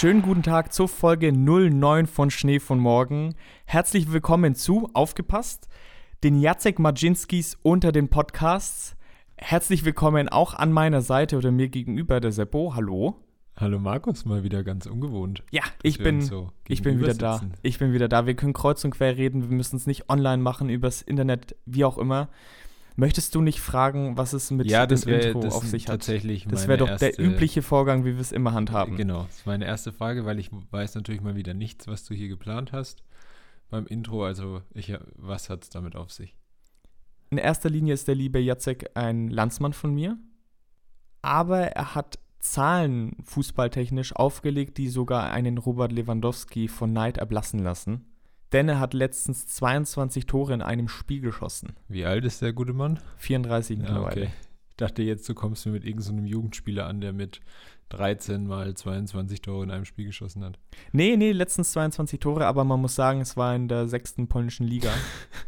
Schönen guten Tag zur Folge 09 von Schnee von Morgen. Herzlich willkommen zu, aufgepasst, den Jacek Majinskis unter den Podcasts. Herzlich willkommen auch an meiner Seite oder mir gegenüber, der Seppo. Hallo. Hallo Markus, mal wieder ganz ungewohnt. Ja, ich bin, so ich bin wieder da. Ich bin wieder da. Wir können kreuz und quer reden. Wir müssen es nicht online machen, übers Internet, wie auch immer. Möchtest du nicht fragen, was es mit ja, dem wär, Intro auf sich hat? Tatsächlich das wäre doch der übliche Vorgang, wie wir es immer handhaben. Genau, das ist meine erste Frage, weil ich weiß natürlich mal wieder nichts, was du hier geplant hast beim Intro. Also, ich, was hat es damit auf sich? In erster Linie ist der liebe Jacek ein Landsmann von mir, aber er hat Zahlen fußballtechnisch aufgelegt, die sogar einen Robert Lewandowski von Neid erblassen lassen. Denn er hat letztens 22 Tore in einem Spiel geschossen. Wie alt ist der gute Mann? 34 mittlerweile. okay. Ich dachte jetzt, du kommst mir mit irgendeinem so Jugendspieler an, der mit 13 mal 22 Tore in einem Spiel geschossen hat. Nee, nee, letztens 22 Tore, aber man muss sagen, es war in der sechsten polnischen Liga.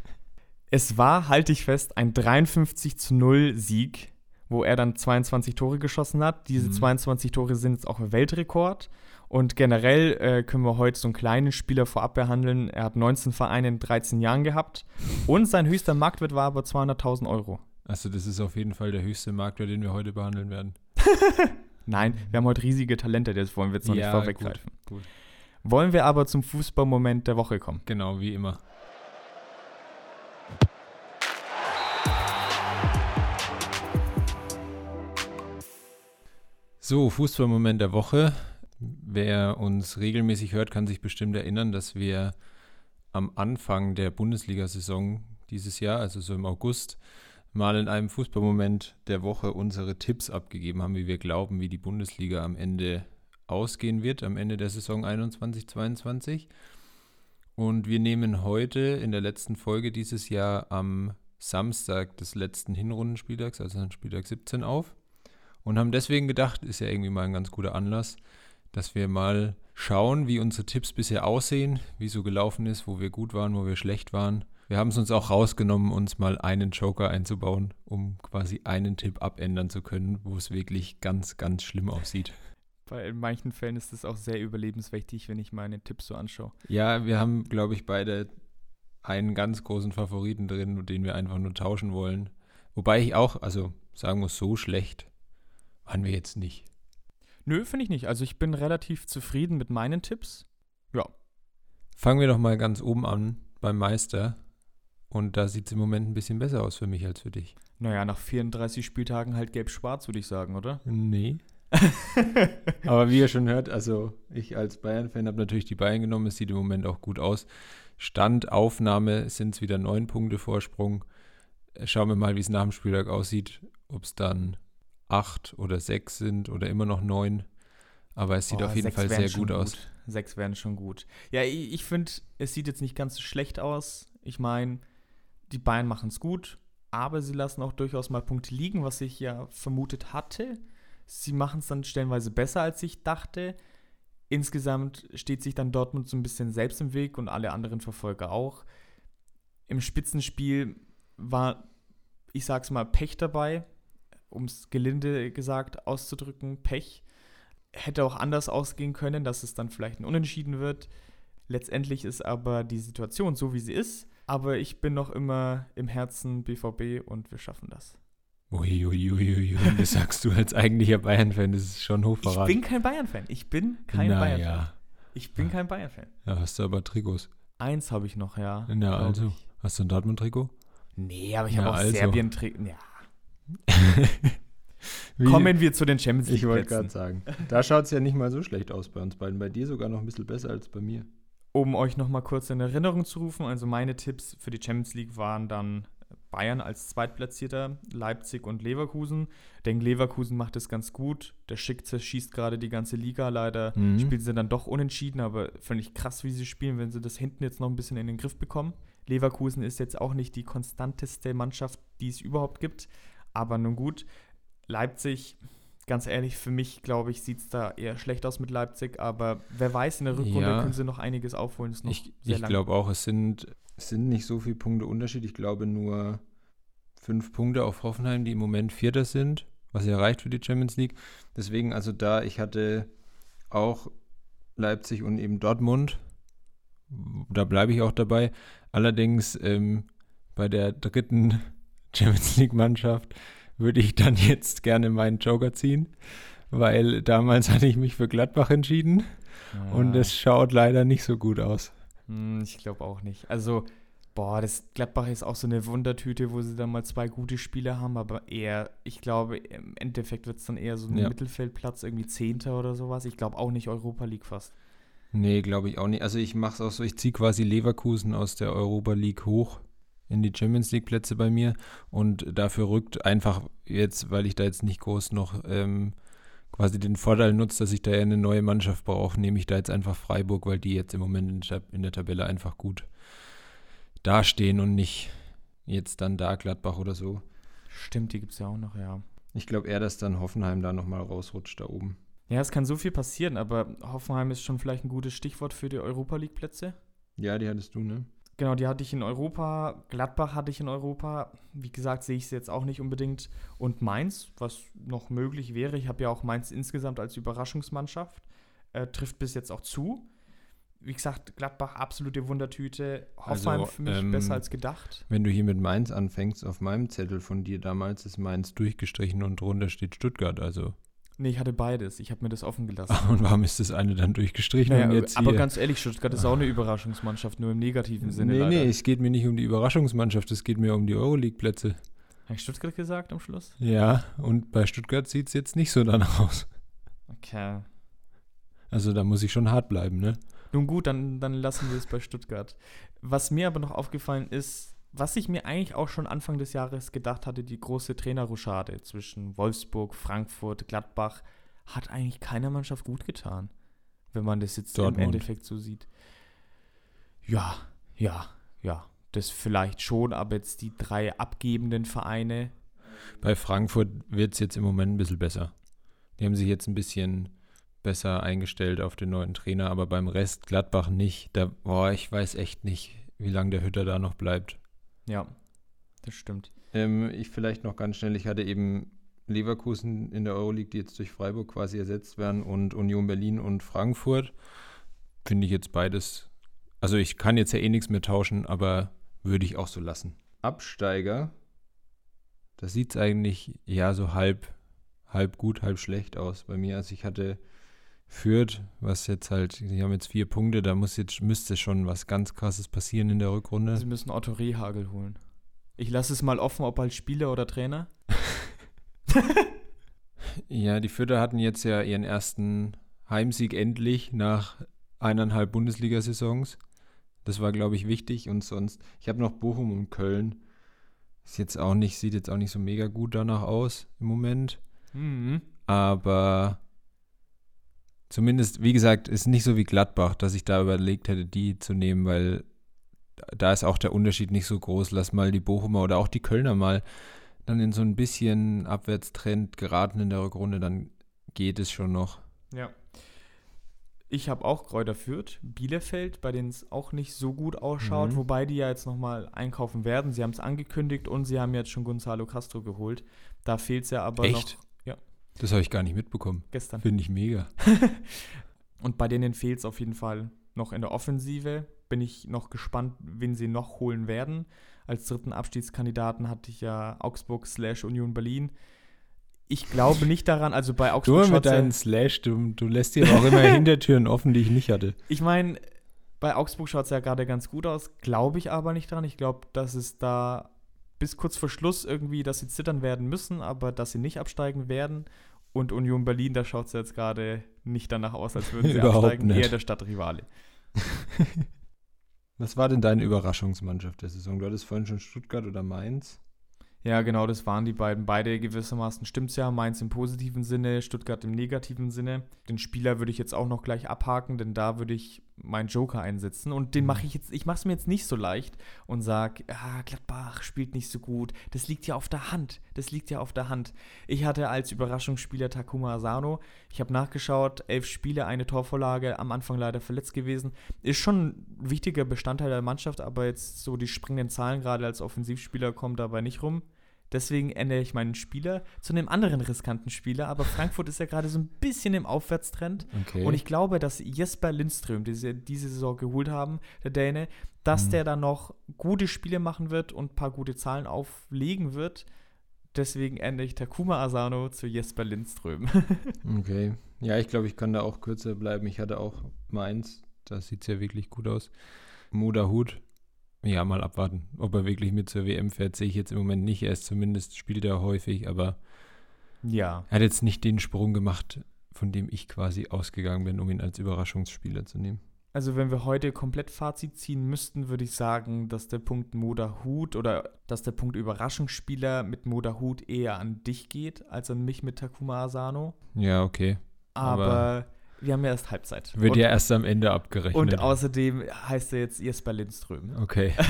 es war, halte ich fest, ein 53 zu 0 Sieg, wo er dann 22 Tore geschossen hat. Diese mhm. 22 Tore sind jetzt auch Weltrekord. Und generell äh, können wir heute so einen kleinen Spieler vorab behandeln. Er hat 19 Vereine in 13 Jahren gehabt und sein höchster Marktwert war aber 200.000 Euro. Also das ist auf jeden Fall der höchste Marktwert, den wir heute behandeln werden. Nein, wir haben heute riesige Talente, das wollen wir jetzt noch ja, nicht vorweggreifen. Gut, gut. Wollen wir aber zum Fußballmoment der Woche kommen? Genau, wie immer. So, Fußballmoment der Woche. Wer uns regelmäßig hört, kann sich bestimmt erinnern, dass wir am Anfang der Bundesliga-Saison dieses Jahr, also so im August, mal in einem Fußballmoment der Woche unsere Tipps abgegeben haben, wie wir glauben, wie die Bundesliga am Ende ausgehen wird, am Ende der Saison 21-22. Und wir nehmen heute in der letzten Folge dieses Jahr am Samstag des letzten Hinrundenspieltags, also an Spieltag 17 auf und haben deswegen gedacht, ist ja irgendwie mal ein ganz guter Anlass, dass wir mal schauen, wie unsere Tipps bisher aussehen, wie so gelaufen ist, wo wir gut waren, wo wir schlecht waren. Wir haben es uns auch rausgenommen, uns mal einen Joker einzubauen, um quasi einen Tipp abändern zu können, wo es wirklich ganz, ganz schlimm aussieht. Weil in manchen Fällen ist es auch sehr überlebenswichtig, wenn ich meine Tipps so anschaue. Ja, wir haben, glaube ich, beide einen ganz großen Favoriten drin, den wir einfach nur tauschen wollen. Wobei ich auch, also sagen wir so schlecht, waren wir jetzt nicht. Nö, finde ich nicht. Also ich bin relativ zufrieden mit meinen Tipps. Ja. Fangen wir doch mal ganz oben an beim Meister. Und da sieht es im Moment ein bisschen besser aus für mich als für dich. Naja, nach 34 Spieltagen halt gelb-schwarz, würde ich sagen, oder? Nee. Aber wie ihr schon hört, also ich als Bayern-Fan habe natürlich die Bayern genommen. Es sieht im Moment auch gut aus. Standaufnahme sind es wieder neun Punkte Vorsprung. Schauen wir mal, wie es nach dem Spieltag aussieht. Ob es dann acht oder sechs sind oder immer noch neun. Aber es sieht oh, auf jeden Fall sehr gut, gut aus. Sechs werden schon gut. Ja, ich, ich finde, es sieht jetzt nicht ganz so schlecht aus. Ich meine, die Bayern machen es gut, aber sie lassen auch durchaus mal Punkte liegen, was ich ja vermutet hatte. Sie machen es dann stellenweise besser, als ich dachte. Insgesamt steht sich dann Dortmund so ein bisschen selbst im Weg und alle anderen Verfolger auch. Im Spitzenspiel war, ich sag's mal, Pech dabei um es gelinde gesagt auszudrücken, Pech. Hätte auch anders ausgehen können, dass es dann vielleicht ein Unentschieden wird. Letztendlich ist aber die Situation so, wie sie ist. Aber ich bin noch immer im Herzen BVB und wir schaffen das. Uiuiuiui, ui, ui, ui. das sagst du als eigentlicher Bayern-Fan, das ist schon Hochverrat. Ich bin kein Bayern-Fan. Ich bin kein Na, Bayern-Fan. Ja. Ich bin kein Bayern-Fan. Ja, hast du aber Trikots. Eins habe ich noch, ja. Ja, also. Ich. Hast du ein Dortmund-Trikot? Nee, aber ich habe auch also. Serbien-Trikot. Ja, Kommen wir zu den Champions League. Ich wollte gerade sagen. Da schaut es ja nicht mal so schlecht aus bei uns beiden. Bei dir sogar noch ein bisschen besser als bei mir. Um euch noch mal kurz in Erinnerung zu rufen, also meine Tipps für die Champions League waren dann Bayern als Zweitplatzierter, Leipzig und Leverkusen. Ich denke, Leverkusen macht es ganz gut. Der Schick zerschießt gerade die ganze Liga. Leider mhm. spielen sie dann doch unentschieden, aber völlig krass, wie sie spielen, wenn sie das hinten jetzt noch ein bisschen in den Griff bekommen. Leverkusen ist jetzt auch nicht die konstanteste Mannschaft, die es überhaupt gibt. Aber nun gut, Leipzig, ganz ehrlich, für mich, glaube ich, sieht es da eher schlecht aus mit Leipzig. Aber wer weiß, in der Rückrunde ja, können sie noch einiges aufholen. ich ich glaube auch, es sind, es sind nicht so viele Punkte Unterschied. Ich glaube nur fünf Punkte auf Hoffenheim, die im Moment Vierter sind, was ja reicht für die Champions League. Deswegen, also da, ich hatte auch Leipzig und eben Dortmund. Da bleibe ich auch dabei. Allerdings ähm, bei der dritten Champions League-Mannschaft würde ich dann jetzt gerne meinen Joker ziehen, weil damals hatte ich mich für Gladbach entschieden ja. und es schaut leider nicht so gut aus. Hm, ich glaube auch nicht. Also, boah, das Gladbach ist auch so eine Wundertüte, wo sie dann mal zwei gute Spiele haben, aber eher, ich glaube, im Endeffekt wird es dann eher so ein ja. Mittelfeldplatz, irgendwie Zehnter oder sowas. Ich glaube auch nicht Europa League fast. Nee, glaube ich auch nicht. Also ich mache es auch so, ich ziehe quasi Leverkusen aus der Europa League hoch in die Champions League Plätze bei mir und dafür rückt einfach jetzt, weil ich da jetzt nicht groß noch ähm, quasi den Vorteil nutze, dass ich da ja eine neue Mannschaft brauche, nehme ich da jetzt einfach Freiburg, weil die jetzt im Moment in der Tabelle einfach gut dastehen und nicht jetzt dann da Gladbach oder so. Stimmt, die gibt es ja auch noch, ja. Ich glaube eher, dass dann Hoffenheim da nochmal rausrutscht da oben. Ja, es kann so viel passieren, aber Hoffenheim ist schon vielleicht ein gutes Stichwort für die Europa League Plätze. Ja, die hattest du, ne? Genau, die hatte ich in Europa. Gladbach hatte ich in Europa. Wie gesagt, sehe ich es jetzt auch nicht unbedingt. Und Mainz, was noch möglich wäre. Ich habe ja auch Mainz insgesamt als Überraschungsmannschaft. Äh, trifft bis jetzt auch zu. Wie gesagt, Gladbach absolute Wundertüte. Hoffenheim also, für mich ähm, besser als gedacht. Wenn du hier mit Mainz anfängst, auf meinem Zettel von dir damals ist Mainz durchgestrichen und drunter steht Stuttgart. Also Nee, ich hatte beides. Ich habe mir das offen gelassen. und warum ist das eine dann durchgestrichen? Naja, jetzt aber ganz ehrlich, Stuttgart ist auch eine Überraschungsmannschaft, nur im negativen Sinne. Nee, leider. nee, es geht mir nicht um die Überraschungsmannschaft, es geht mir um die Euroleague-Plätze. Habe ich Stuttgart gesagt am Schluss? Ja, und bei Stuttgart sieht es jetzt nicht so danach aus. Okay. Also da muss ich schon hart bleiben, ne? Nun gut, dann, dann lassen wir es bei Stuttgart. Was mir aber noch aufgefallen ist, was ich mir eigentlich auch schon Anfang des Jahres gedacht hatte, die große Trainerruschade zwischen Wolfsburg, Frankfurt, Gladbach, hat eigentlich keiner Mannschaft gut getan, wenn man das jetzt Dortmund. im Endeffekt so sieht. Ja, ja, ja, das vielleicht schon, aber jetzt die drei abgebenden Vereine. Bei Frankfurt wird es jetzt im Moment ein bisschen besser. Die haben sich jetzt ein bisschen besser eingestellt auf den neuen Trainer, aber beim Rest Gladbach nicht. Da, boah, ich weiß echt nicht, wie lange der Hütter da noch bleibt. Ja, das stimmt. Ähm, ich vielleicht noch ganz schnell, ich hatte eben Leverkusen in der Euroleague, die jetzt durch Freiburg quasi ersetzt werden und Union Berlin und Frankfurt. Finde ich jetzt beides. Also ich kann jetzt ja eh nichts mehr tauschen, aber würde ich auch so lassen. Absteiger, das sieht es eigentlich ja so halb, halb gut, halb schlecht aus bei mir. Also ich hatte Fürth, was jetzt halt, die haben jetzt vier Punkte, da muss jetzt, müsste schon was ganz krasses passieren in der Rückrunde. Sie müssen Otto Rehagel holen. Ich lasse es mal offen, ob als Spieler oder Trainer. ja, die Fürther hatten jetzt ja ihren ersten Heimsieg endlich nach eineinhalb Bundesliga-Saisons. Das war, glaube ich, wichtig. Und sonst, ich habe noch Bochum und Köln. Ist jetzt auch nicht, sieht jetzt auch nicht so mega gut danach aus im Moment. Mhm. Aber Zumindest, wie gesagt, ist nicht so wie Gladbach, dass ich da überlegt hätte, die zu nehmen, weil da ist auch der Unterschied nicht so groß. Lass mal die Bochumer oder auch die Kölner mal dann in so ein bisschen Abwärtstrend geraten in der Rückrunde, dann geht es schon noch. Ja. Ich habe auch Kräuter Fürth, Bielefeld, bei denen es auch nicht so gut ausschaut, mhm. wobei die ja jetzt nochmal einkaufen werden. Sie haben es angekündigt und sie haben jetzt schon Gonzalo Castro geholt. Da fehlt es ja aber Echt? noch das habe ich gar nicht mitbekommen. Gestern. Finde ich mega. und bei denen fehlt es auf jeden Fall noch in der Offensive. Bin ich noch gespannt, wen sie noch holen werden. Als dritten Abstiegskandidaten hatte ich ja Augsburg slash Union Berlin. Ich glaube nicht daran, also bei Augsburg. Du mit deinen Slash, du, du lässt dir auch immer Hintertüren offen, die ich nicht hatte. Ich meine, bei Augsburg schaut es ja gerade ganz gut aus, glaube ich aber nicht dran. Ich glaube, dass es da bis kurz vor Schluss irgendwie, dass sie zittern werden müssen, aber dass sie nicht absteigen werden. Und Union Berlin, da schaut es jetzt gerade nicht danach aus, als würden sie Überhaupt absteigen, nicht. eher der Stadtrivale. Was war denn deine Überraschungsmannschaft der Saison? Du hattest vorhin schon Stuttgart oder Mainz. Ja, genau, das waren die beiden. Beide gewissermaßen stimmt's ja. Mainz im positiven Sinne, Stuttgart im negativen Sinne. Den Spieler würde ich jetzt auch noch gleich abhaken, denn da würde ich meinen Joker einsetzen. Und den mache ich jetzt, ich mache es mir jetzt nicht so leicht und sage, ah, Gladbach spielt nicht so gut. Das liegt ja auf der Hand. Das liegt ja auf der Hand. Ich hatte als Überraschungsspieler Takuma Asano. Ich habe nachgeschaut, elf Spiele, eine Torvorlage, am Anfang leider verletzt gewesen. Ist schon ein wichtiger Bestandteil der Mannschaft, aber jetzt so die springenden Zahlen gerade als Offensivspieler kommen dabei nicht rum. Deswegen ändere ich meinen Spieler zu einem anderen riskanten Spieler. Aber Frankfurt ist ja gerade so ein bisschen im Aufwärtstrend. Okay. Und ich glaube, dass Jesper Lindström, den sie diese Saison geholt haben, der Däne, dass Mhm. der dann noch gute Spiele machen wird und ein paar gute Zahlen auflegen wird. Deswegen ändere ich Takuma Asano zu Jesper Lindström. Okay. Ja, ich glaube, ich kann da auch kürzer bleiben. Ich hatte auch meins. Das sieht ja wirklich gut aus. Muda Hut. Ja, mal abwarten. Ob er wirklich mit zur WM fährt, sehe ich jetzt im Moment nicht. Er ist zumindest, spielt er häufig, aber ja. er hat jetzt nicht den Sprung gemacht, von dem ich quasi ausgegangen bin, um ihn als Überraschungsspieler zu nehmen. Also wenn wir heute komplett Fazit ziehen müssten, würde ich sagen, dass der Punkt Moda Hut oder dass der Punkt Überraschungsspieler mit Moda Hut eher an dich geht, als an mich mit Takuma Asano. Ja, okay. Aber, Aber- wir haben ja erst Halbzeit. Wird und, ja erst am Ende abgerechnet. und außerdem heißt er jetzt Jesper Lindström. okay.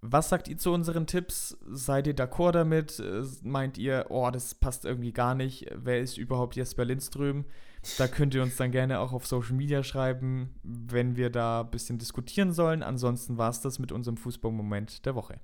Was sagt ihr zu unseren Tipps? Seid ihr d'accord damit? Äh, Meint ihr, oh, das passt irgendwie gar nicht? Wer ist überhaupt Jesper Lindström? Da könnt ihr uns dann gerne auch auf Social Media schreiben, wenn wir da ein bisschen diskutieren sollen. Ansonsten war es das mit unserem Fußballmoment der Woche.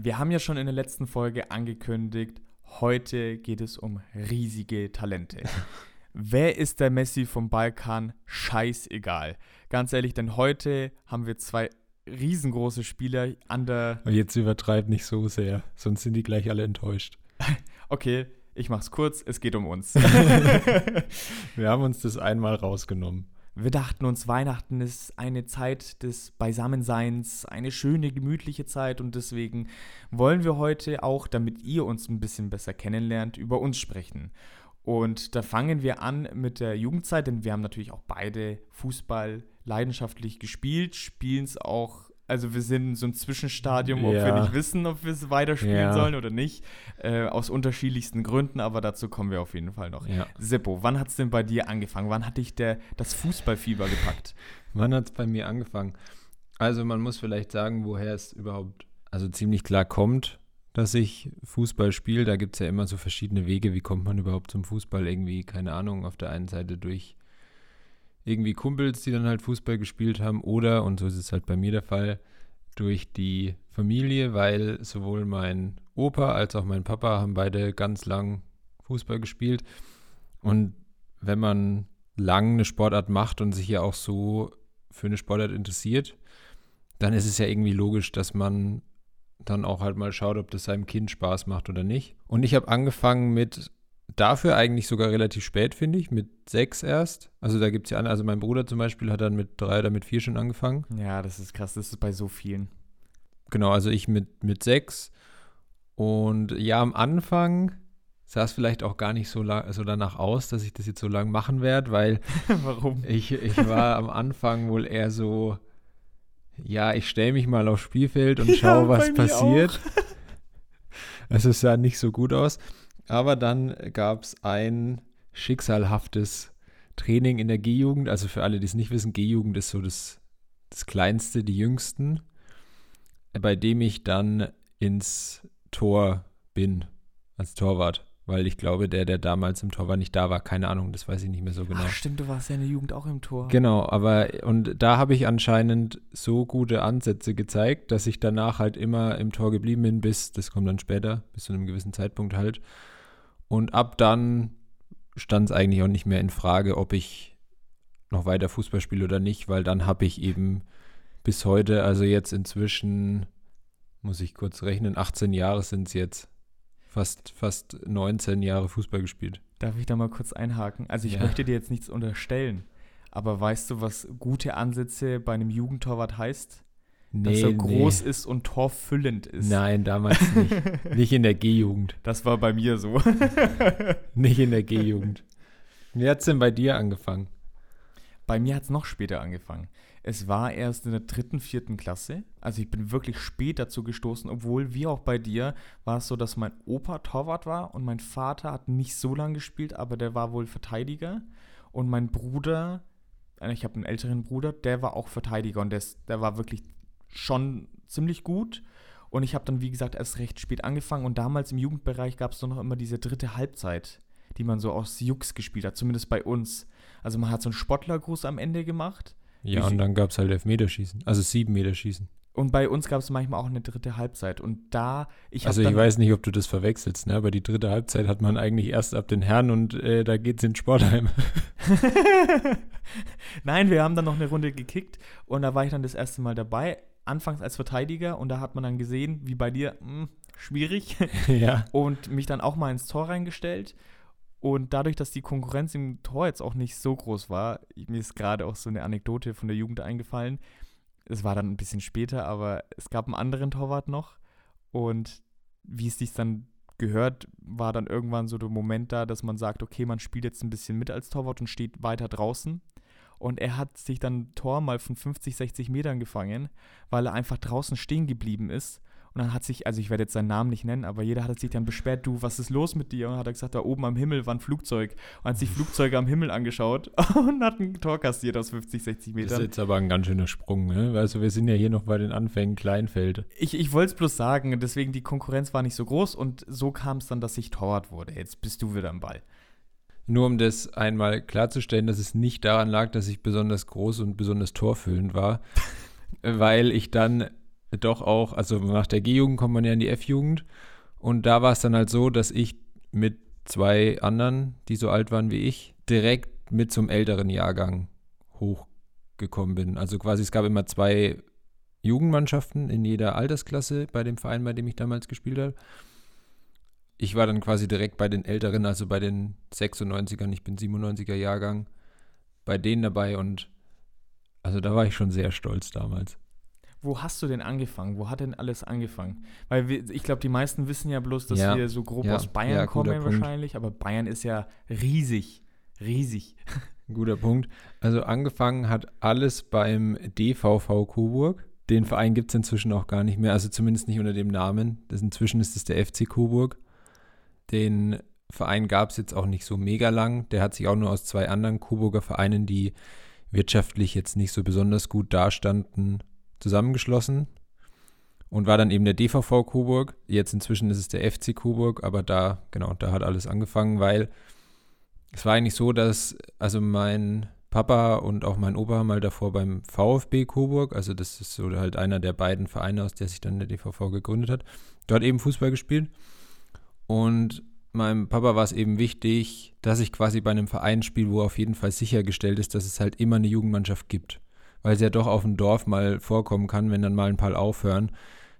Wir haben ja schon in der letzten Folge angekündigt, heute geht es um riesige Talente. Wer ist der Messi vom Balkan? Scheißegal. Ganz ehrlich, denn heute haben wir zwei riesengroße Spieler an der. Und jetzt übertreib nicht so sehr, sonst sind die gleich alle enttäuscht. Okay, ich mach's kurz, es geht um uns. Wir haben uns das einmal rausgenommen. Wir dachten uns, Weihnachten ist eine Zeit des Beisammenseins, eine schöne, gemütliche Zeit und deswegen wollen wir heute auch, damit ihr uns ein bisschen besser kennenlernt, über uns sprechen. Und da fangen wir an mit der Jugendzeit, denn wir haben natürlich auch beide Fußball leidenschaftlich gespielt, spielen es auch, also wir sind in so ein Zwischenstadium, ob wir Ja. nicht wissen, ob wir es weiterspielen Ja. sollen oder nicht, äh, aus unterschiedlichsten Gründen, aber dazu kommen wir auf jeden Fall noch. Ja. Seppo, wann hat es denn bei dir angefangen? Wann hat dich der, das Fußballfieber gepackt? Wann hat es bei mir angefangen? Also man muss vielleicht sagen, woher es überhaupt, also ziemlich klar kommt, dass ich Fußball spiele. Da gibt es ja immer so verschiedene Wege, wie kommt man überhaupt zum Fußball? Irgendwie, keine Ahnung, auf der einen Seite durch irgendwie Kumpels, die dann halt Fußball gespielt haben oder, und so ist es halt bei mir der Fall, durch die Familie, weil sowohl mein Opa als auch mein Papa haben beide ganz lang Fußball gespielt. Und wenn man lang eine Sportart macht und sich ja auch so für eine Sportart interessiert, dann ist es ja irgendwie logisch, dass man dann auch halt mal schaut, ob das seinem Kind Spaß macht oder nicht. Und ich habe angefangen mit, dafür eigentlich sogar relativ spät, finde ich, mit sechs erst. Also da gibt es ja andere, also mein Bruder zum Beispiel hat dann mit drei oder mit vier schon angefangen. Ja, das ist krass, das ist bei so vielen. Genau, also ich mit, mit sechs. Und ja, am Anfang sah es vielleicht auch gar nicht so, lang, so danach aus, dass ich das jetzt so lang machen werde, weil Warum? ich, ich war am Anfang wohl eher so, ja, ich stelle mich mal aufs Spielfeld und Ja, schaue, was passiert. Also es sah nicht so gut aus. Aber dann gab es ein schicksalhaftes Training in der G-Jugend. Also für alle, die es nicht wissen, G-Jugend ist so das, das Kleinste, die Jüngsten, bei dem ich dann ins Tor bin, als Torwart. Weil ich glaube, der, der damals im Tor war, nicht da war. Keine Ahnung, das weiß ich nicht mehr so genau. Ach, stimmt, du warst ja in der Jugend auch im Tor. Genau, aber und da habe ich anscheinend so gute Ansätze gezeigt, dass ich danach halt immer im Tor geblieben bin, bis, das kommt dann später, bis zu einem gewissen Zeitpunkt halt. Und ab dann stand es eigentlich auch nicht mehr in Frage, ob ich noch weiter Fußball spiele oder nicht, weil dann habe ich eben bis heute, also jetzt inzwischen, muss ich kurz rechnen, 18 Jahre sind es jetzt, fast, fast 19 Jahre Fußball gespielt. Darf ich da mal kurz einhaken? Also ich Ja. möchte dir jetzt nichts unterstellen, aber weißt du, was gute Ansätze bei einem Jugendtorwart heißt? Dass er groß ist und torfüllend ist. Nein, damals nicht. nicht in der G-Jugend. Das war bei mir so. Nicht in der G-Jugend. Wie hat es denn bei dir angefangen? Bei mir hat es noch später angefangen. Es war erst in der dritten, vierten Klasse. Also ich bin wirklich spät dazu gestoßen, obwohl, wie auch bei dir, war es so, dass mein Opa Torwart war und mein Vater hat nicht so lange gespielt, aber der war wohl Verteidiger. Und mein Bruder, äh, ich habe einen älteren Bruder, der war auch Verteidiger und der, der war wirklich schon ziemlich gut. Und ich habe dann, wie gesagt, erst recht spät angefangen. Und damals im Jugendbereich gab es noch immer diese dritte Halbzeit, die man so aus Jux gespielt hat, zumindest bei uns. Also man hat so einen Sportlergruß am Ende gemacht, Ja, und dann gab es halt Elfmeterschießen, also sieben Meter Schießen. Und bei uns gab es manchmal auch eine dritte Halbzeit. Und da, ich Also ich weiß nicht, ob du das verwechselst, ne? aber die dritte Halbzeit hat man eigentlich erst ab den Herren und äh, da es ins Sportheim. Nein, wir haben dann noch eine Runde gekickt und da war ich dann das erste Mal dabei. Anfangs als Verteidiger und da hat man dann gesehen, wie bei dir, mh, hm, schwierig. ja. Und mich dann auch mal ins Tor reingestellt. Und dadurch, dass die Konkurrenz im Tor jetzt auch nicht so groß war, mir ist gerade auch so eine Anekdote von der Jugend eingefallen. Es war dann ein bisschen später, aber es gab einen anderen Torwart noch. Und wie es sich dann gehört, war dann irgendwann so der Moment da, dass man sagt, okay, man spielt jetzt ein bisschen mit als Torwart und steht weiter draußen. Und er hat sich dann Tor mal von 50, 60 Metern gefangen, weil er einfach draußen stehen geblieben ist und dann hat sich, also ich werde jetzt seinen Namen nicht nennen, aber jeder hat sich dann beschwert, du, was ist los mit dir? Und hat er gesagt, da oben am Himmel war ein Flugzeug. Und hat sich Flugzeuge am Himmel angeschaut und hat ein Tor kassiert aus 50, 60 Metern. Das ist jetzt aber ein ganz schöner Sprung, ne? Also wir sind ja hier noch bei den Anfängen Kleinfeld. Ich, ich wollte es bloß sagen, deswegen die Konkurrenz war nicht so groß und so kam es dann, dass ich Torwart wurde. Jetzt bist du wieder am Ball. Nur um das einmal klarzustellen, dass es nicht daran lag, dass ich besonders groß und besonders torfüllend war, weil ich dann doch auch, also nach der G-Jugend kommt man ja in die F-Jugend und da war es dann halt so, dass ich mit zwei anderen, die so alt waren wie ich, direkt mit zum älteren Jahrgang hochgekommen bin. Also quasi es gab immer zwei Jugendmannschaften in jeder Altersklasse bei dem Verein, bei dem ich damals gespielt habe. Ich war dann quasi direkt bei den Älteren, also bei den 96ern, ich bin 97er Jahrgang, bei denen dabei und also da war ich schon sehr stolz damals wo hast du denn angefangen? Wo hat denn alles angefangen? Weil wir, ich glaube, die meisten wissen ja bloß, dass ja. wir so grob ja. aus Bayern ja, kommen wahrscheinlich, aber Bayern ist ja riesig, riesig. Guter Punkt. Also angefangen hat alles beim DVV Coburg. Den Verein gibt es inzwischen auch gar nicht mehr, also zumindest nicht unter dem Namen. Das, inzwischen ist es der FC Coburg. Den Verein gab es jetzt auch nicht so mega lang. Der hat sich auch nur aus zwei anderen Coburger Vereinen, die wirtschaftlich jetzt nicht so besonders gut dastanden, zusammengeschlossen und war dann eben der DVV Coburg. Jetzt inzwischen ist es der FC Coburg, aber da, genau, da hat alles angefangen, weil es war eigentlich so, dass also mein Papa und auch mein Opa mal davor beim VfB Coburg, also das ist so halt einer der beiden Vereine, aus der sich dann der DVV gegründet hat, dort eben Fußball gespielt. Und meinem Papa war es eben wichtig, dass ich quasi bei einem Verein spiele, wo auf jeden Fall sichergestellt ist, dass es halt immer eine Jugendmannschaft gibt weil es ja doch auf dem Dorf mal vorkommen kann, wenn dann mal ein paar aufhören,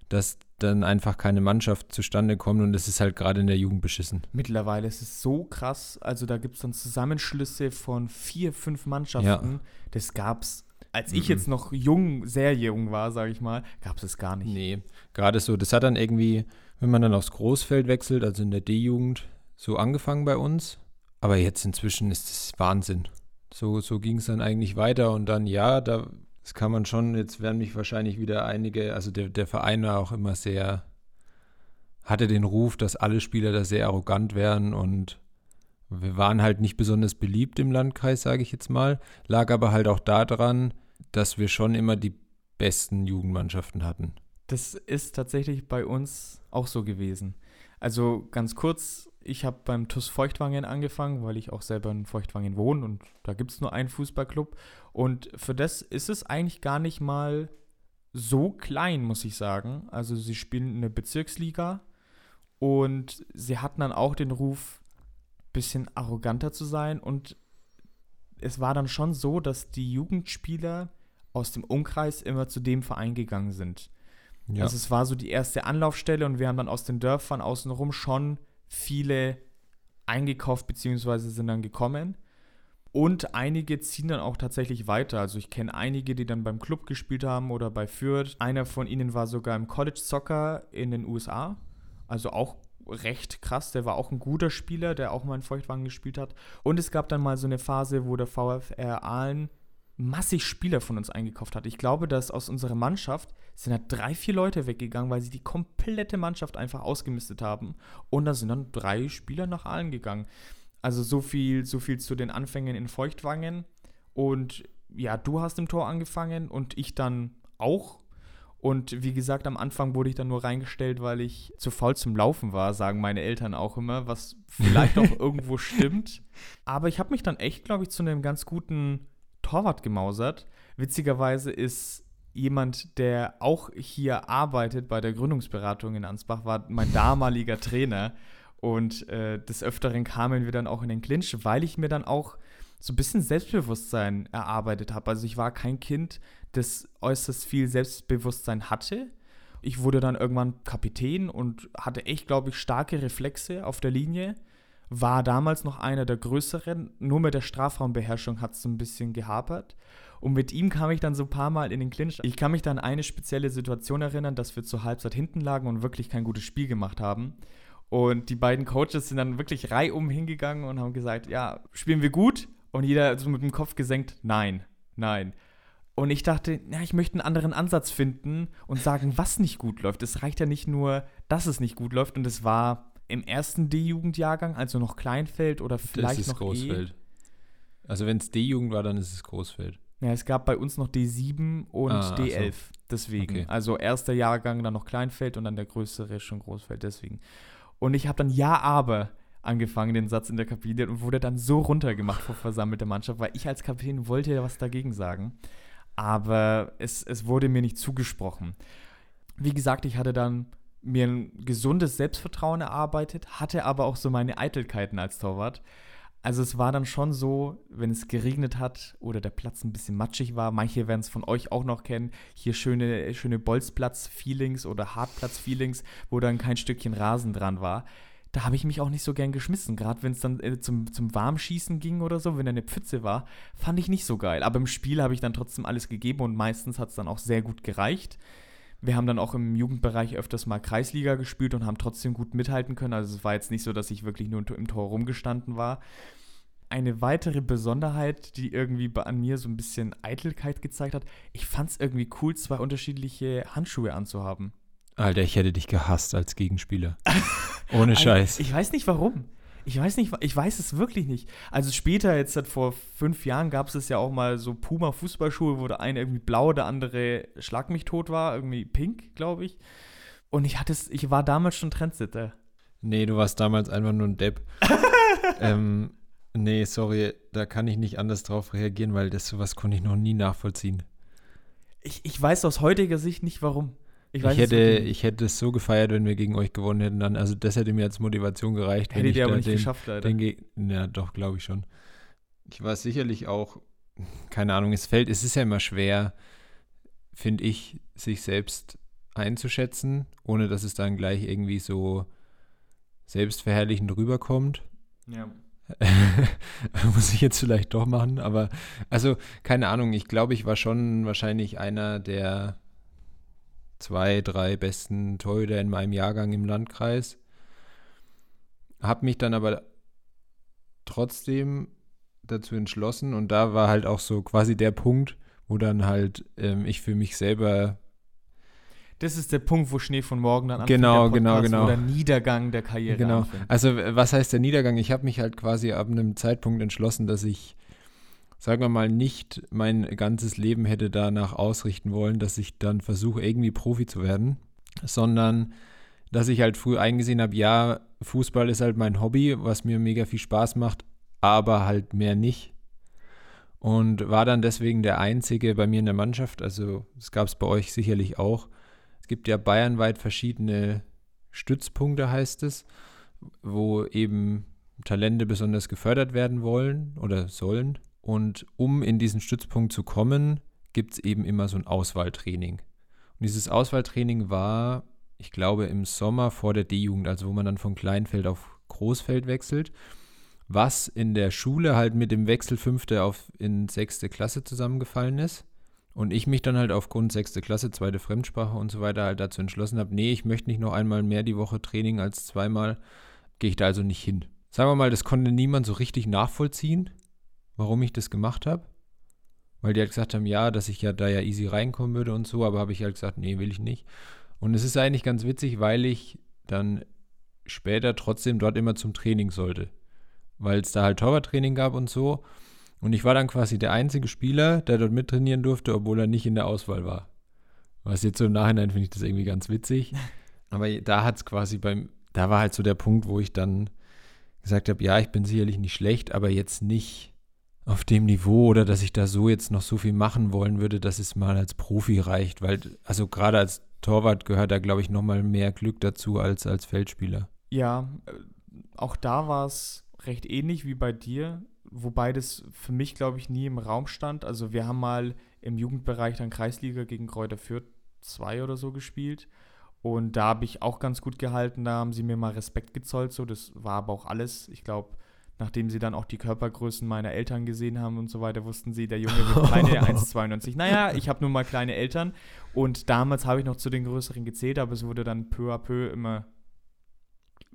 dass dann einfach keine Mannschaft zustande kommt und es ist halt gerade in der Jugend beschissen. Mittlerweile ist es so krass, also da gibt es dann Zusammenschlüsse von vier, fünf Mannschaften. Ja. Das gab's, als ich mhm. jetzt noch jung, sehr jung war, sage ich mal, gab es es gar nicht. Nee, gerade so, das hat dann irgendwie, wenn man dann aufs Großfeld wechselt, also in der D-Jugend, so angefangen bei uns. Aber jetzt inzwischen ist es Wahnsinn. So, so ging es dann eigentlich weiter und dann, ja, da das kann man schon, jetzt werden mich wahrscheinlich wieder einige, also der, der Verein war auch immer sehr, hatte den Ruf, dass alle Spieler da sehr arrogant wären und wir waren halt nicht besonders beliebt im Landkreis, sage ich jetzt mal. Lag aber halt auch daran, dass wir schon immer die besten Jugendmannschaften hatten. Das ist tatsächlich bei uns auch so gewesen. Also ganz kurz, ich habe beim TUS Feuchtwangen angefangen, weil ich auch selber in Feuchtwangen wohne und da gibt es nur einen Fußballclub. Und für das ist es eigentlich gar nicht mal so klein, muss ich sagen. Also sie spielen in der Bezirksliga und sie hatten dann auch den Ruf, ein bisschen arroganter zu sein. Und es war dann schon so, dass die Jugendspieler aus dem Umkreis immer zu dem Verein gegangen sind. Ja. Also es war so die erste Anlaufstelle und wir haben dann aus den Dörfern außenrum schon viele eingekauft bzw. sind dann gekommen. Und einige ziehen dann auch tatsächlich weiter. Also ich kenne einige, die dann beim Club gespielt haben oder bei Fürth. Einer von ihnen war sogar im College Soccer in den USA. Also auch recht krass. Der war auch ein guter Spieler, der auch mal in Feuchtwagen gespielt hat. Und es gab dann mal so eine Phase, wo der VfR Aalen massig Spieler von uns eingekauft hat. Ich glaube, dass aus unserer Mannschaft sind da drei, vier Leute weggegangen, weil sie die komplette Mannschaft einfach ausgemistet haben. Und da sind dann drei Spieler nach allen gegangen. Also so viel, so viel zu den Anfängen in Feuchtwangen. Und ja, du hast im Tor angefangen und ich dann auch. Und wie gesagt, am Anfang wurde ich dann nur reingestellt, weil ich zu faul zum Laufen war, sagen meine Eltern auch immer, was vielleicht auch irgendwo stimmt. Aber ich habe mich dann echt, glaube ich, zu einem ganz guten Torwart gemausert. Witzigerweise ist jemand, der auch hier arbeitet bei der Gründungsberatung in Ansbach, war mein damaliger Trainer. Und äh, des Öfteren kamen wir dann auch in den Clinch, weil ich mir dann auch so ein bisschen Selbstbewusstsein erarbeitet habe. Also ich war kein Kind, das äußerst viel Selbstbewusstsein hatte. Ich wurde dann irgendwann Kapitän und hatte echt, glaube ich, starke Reflexe auf der Linie. War damals noch einer der größeren. Nur mit der Strafraumbeherrschung hat es so ein bisschen gehapert. Und mit ihm kam ich dann so ein paar Mal in den Clinch. Ich kann mich dann an eine spezielle Situation erinnern, dass wir zur Halbzeit hinten lagen und wirklich kein gutes Spiel gemacht haben. Und die beiden Coaches sind dann wirklich reihum hingegangen und haben gesagt, ja, spielen wir gut? Und jeder so mit dem Kopf gesenkt, nein, nein. Und ich dachte, ja, ich möchte einen anderen Ansatz finden und sagen, was nicht gut läuft. Es reicht ja nicht nur, dass es nicht gut läuft. Und es war im ersten D-Jugendjahrgang, also noch Kleinfeld oder vielleicht das ist noch Großfeld. E. Also wenn es D-Jugend war, dann ist es Großfeld. Ja, es gab bei uns noch D7 und Ah, ach so. D11. Deswegen. Okay. Also erster Jahrgang, dann noch Kleinfeld und dann der größere schon Großfeld. Deswegen. Und ich habe dann Ja, aber angefangen, den Satz in der Kabine und wurde dann so runtergemacht vor versammelter Mannschaft, weil ich als Kapitän wollte ja was dagegen sagen. Aber es, es wurde mir nicht zugesprochen. Wie gesagt, ich hatte dann mir ein gesundes Selbstvertrauen erarbeitet, hatte aber auch so meine Eitelkeiten als Torwart. Also es war dann schon so, wenn es geregnet hat oder der Platz ein bisschen matschig war, manche werden es von euch auch noch kennen, hier schöne, schöne Bolzplatz-Feelings oder Hartplatz-Feelings, wo dann kein Stückchen Rasen dran war. Da habe ich mich auch nicht so gern geschmissen, gerade wenn es dann äh, zum, zum Warmschießen ging oder so, wenn da eine Pfütze war, fand ich nicht so geil. Aber im Spiel habe ich dann trotzdem alles gegeben und meistens hat es dann auch sehr gut gereicht. Wir haben dann auch im Jugendbereich öfters mal Kreisliga gespielt und haben trotzdem gut mithalten können. Also es war jetzt nicht so, dass ich wirklich nur im Tor rumgestanden war. Eine weitere Besonderheit, die irgendwie an mir so ein bisschen Eitelkeit gezeigt hat, ich fand es irgendwie cool, zwei unterschiedliche Handschuhe anzuhaben. Alter, ich hätte dich gehasst als Gegenspieler. Ohne Scheiß. Ich weiß nicht warum. Ich weiß nicht, ich weiß es wirklich nicht. Also später, jetzt seit vor fünf Jahren, gab es ja auch mal so Puma-Fußballschuhe, wo der eine irgendwie blau, der andere Schlag mich tot war, irgendwie pink, glaube ich. Und ich hatte es, ich war damals schon Trendsetter. Nee, du warst damals einfach nur ein Depp. ähm, nee, sorry, da kann ich nicht anders drauf reagieren, weil das sowas konnte ich noch nie nachvollziehen. Ich, ich weiß aus heutiger Sicht nicht warum. Ich, es hätte, ich hätte es so gefeiert, wenn wir gegen euch gewonnen hätten. Dann, also das hätte mir als Motivation gereicht. wenn Hätte ich dir aber nicht den, geschafft, leider. Ja, doch, glaube ich schon. Ich war sicherlich auch, keine Ahnung, es fällt, es ist ja immer schwer, finde ich, sich selbst einzuschätzen, ohne dass es dann gleich irgendwie so selbstverherrlichend rüberkommt. ja. Muss ich jetzt vielleicht doch machen, aber also keine Ahnung, ich glaube, ich war schon wahrscheinlich einer der zwei, drei besten Torhüter in meinem Jahrgang im Landkreis. Hab mich dann aber trotzdem dazu entschlossen und da war halt auch so quasi der Punkt, wo dann halt ähm, ich für mich selber Das ist der Punkt, wo Schnee von morgen dann Genau, der genau, genau. Wo der Niedergang der Karriere Genau. anfängt. Also was heißt der Niedergang? Ich habe mich halt quasi ab einem Zeitpunkt entschlossen, dass ich, sagen wir mal, nicht mein ganzes Leben hätte danach ausrichten wollen, dass ich dann versuche, irgendwie Profi zu werden, sondern dass ich halt früh eingesehen habe, ja, Fußball ist halt mein Hobby, was mir mega viel Spaß macht, aber halt mehr nicht. Und war dann deswegen der Einzige bei mir in der Mannschaft, also es gab es bei euch sicherlich auch. Es gibt ja bayernweit verschiedene Stützpunkte, heißt es, wo eben Talente besonders gefördert werden wollen oder sollen. Und um in diesen Stützpunkt zu kommen, gibt es eben immer so ein Auswahltraining. Und dieses Auswahltraining war, ich glaube, im Sommer vor der D-Jugend, also wo man dann von Kleinfeld auf Großfeld wechselt, was in der Schule halt mit dem Wechsel fünfte auf in sechste Klasse zusammengefallen ist. Und ich mich dann halt aufgrund sechste Klasse, zweite Fremdsprache und so weiter halt dazu entschlossen habe, nee, ich möchte nicht noch einmal mehr die Woche Training als zweimal, gehe ich da also nicht hin. Sagen wir mal, das konnte niemand so richtig nachvollziehen, warum ich das gemacht habe. Weil die halt gesagt haben, ja, dass ich ja da ja easy reinkommen würde und so, aber habe ich halt gesagt, nee, will ich nicht. Und es ist eigentlich ganz witzig, weil ich dann später trotzdem dort immer zum Training sollte. Weil es da halt Torwarttraining gab und so. Und ich war dann quasi der einzige Spieler, der dort mittrainieren durfte, obwohl er nicht in der Auswahl war. Was jetzt so im Nachhinein finde ich das irgendwie ganz witzig. Aber da hat es quasi beim, da war halt so der Punkt, wo ich dann gesagt habe, ja, ich bin sicherlich nicht schlecht, aber jetzt nicht auf dem Niveau oder dass ich da so jetzt noch so viel machen wollen würde, dass es mal als Profi reicht, weil also gerade als Torwart gehört da glaube ich noch mal mehr Glück dazu als als Feldspieler. Ja, äh, auch da war es recht ähnlich wie bei dir, wobei das für mich glaube ich nie im Raum stand. Also wir haben mal im Jugendbereich dann Kreisliga gegen Kräuter Fürth 2 oder so gespielt und da habe ich auch ganz gut gehalten, da haben sie mir mal Respekt gezollt, so das war aber auch alles. Ich glaube, nachdem sie dann auch die Körpergrößen meiner Eltern gesehen haben und so weiter, wussten sie, der Junge wird keine 1,92. Naja, ich habe nun mal kleine Eltern und damals habe ich noch zu den größeren gezählt, aber es wurde dann peu à peu immer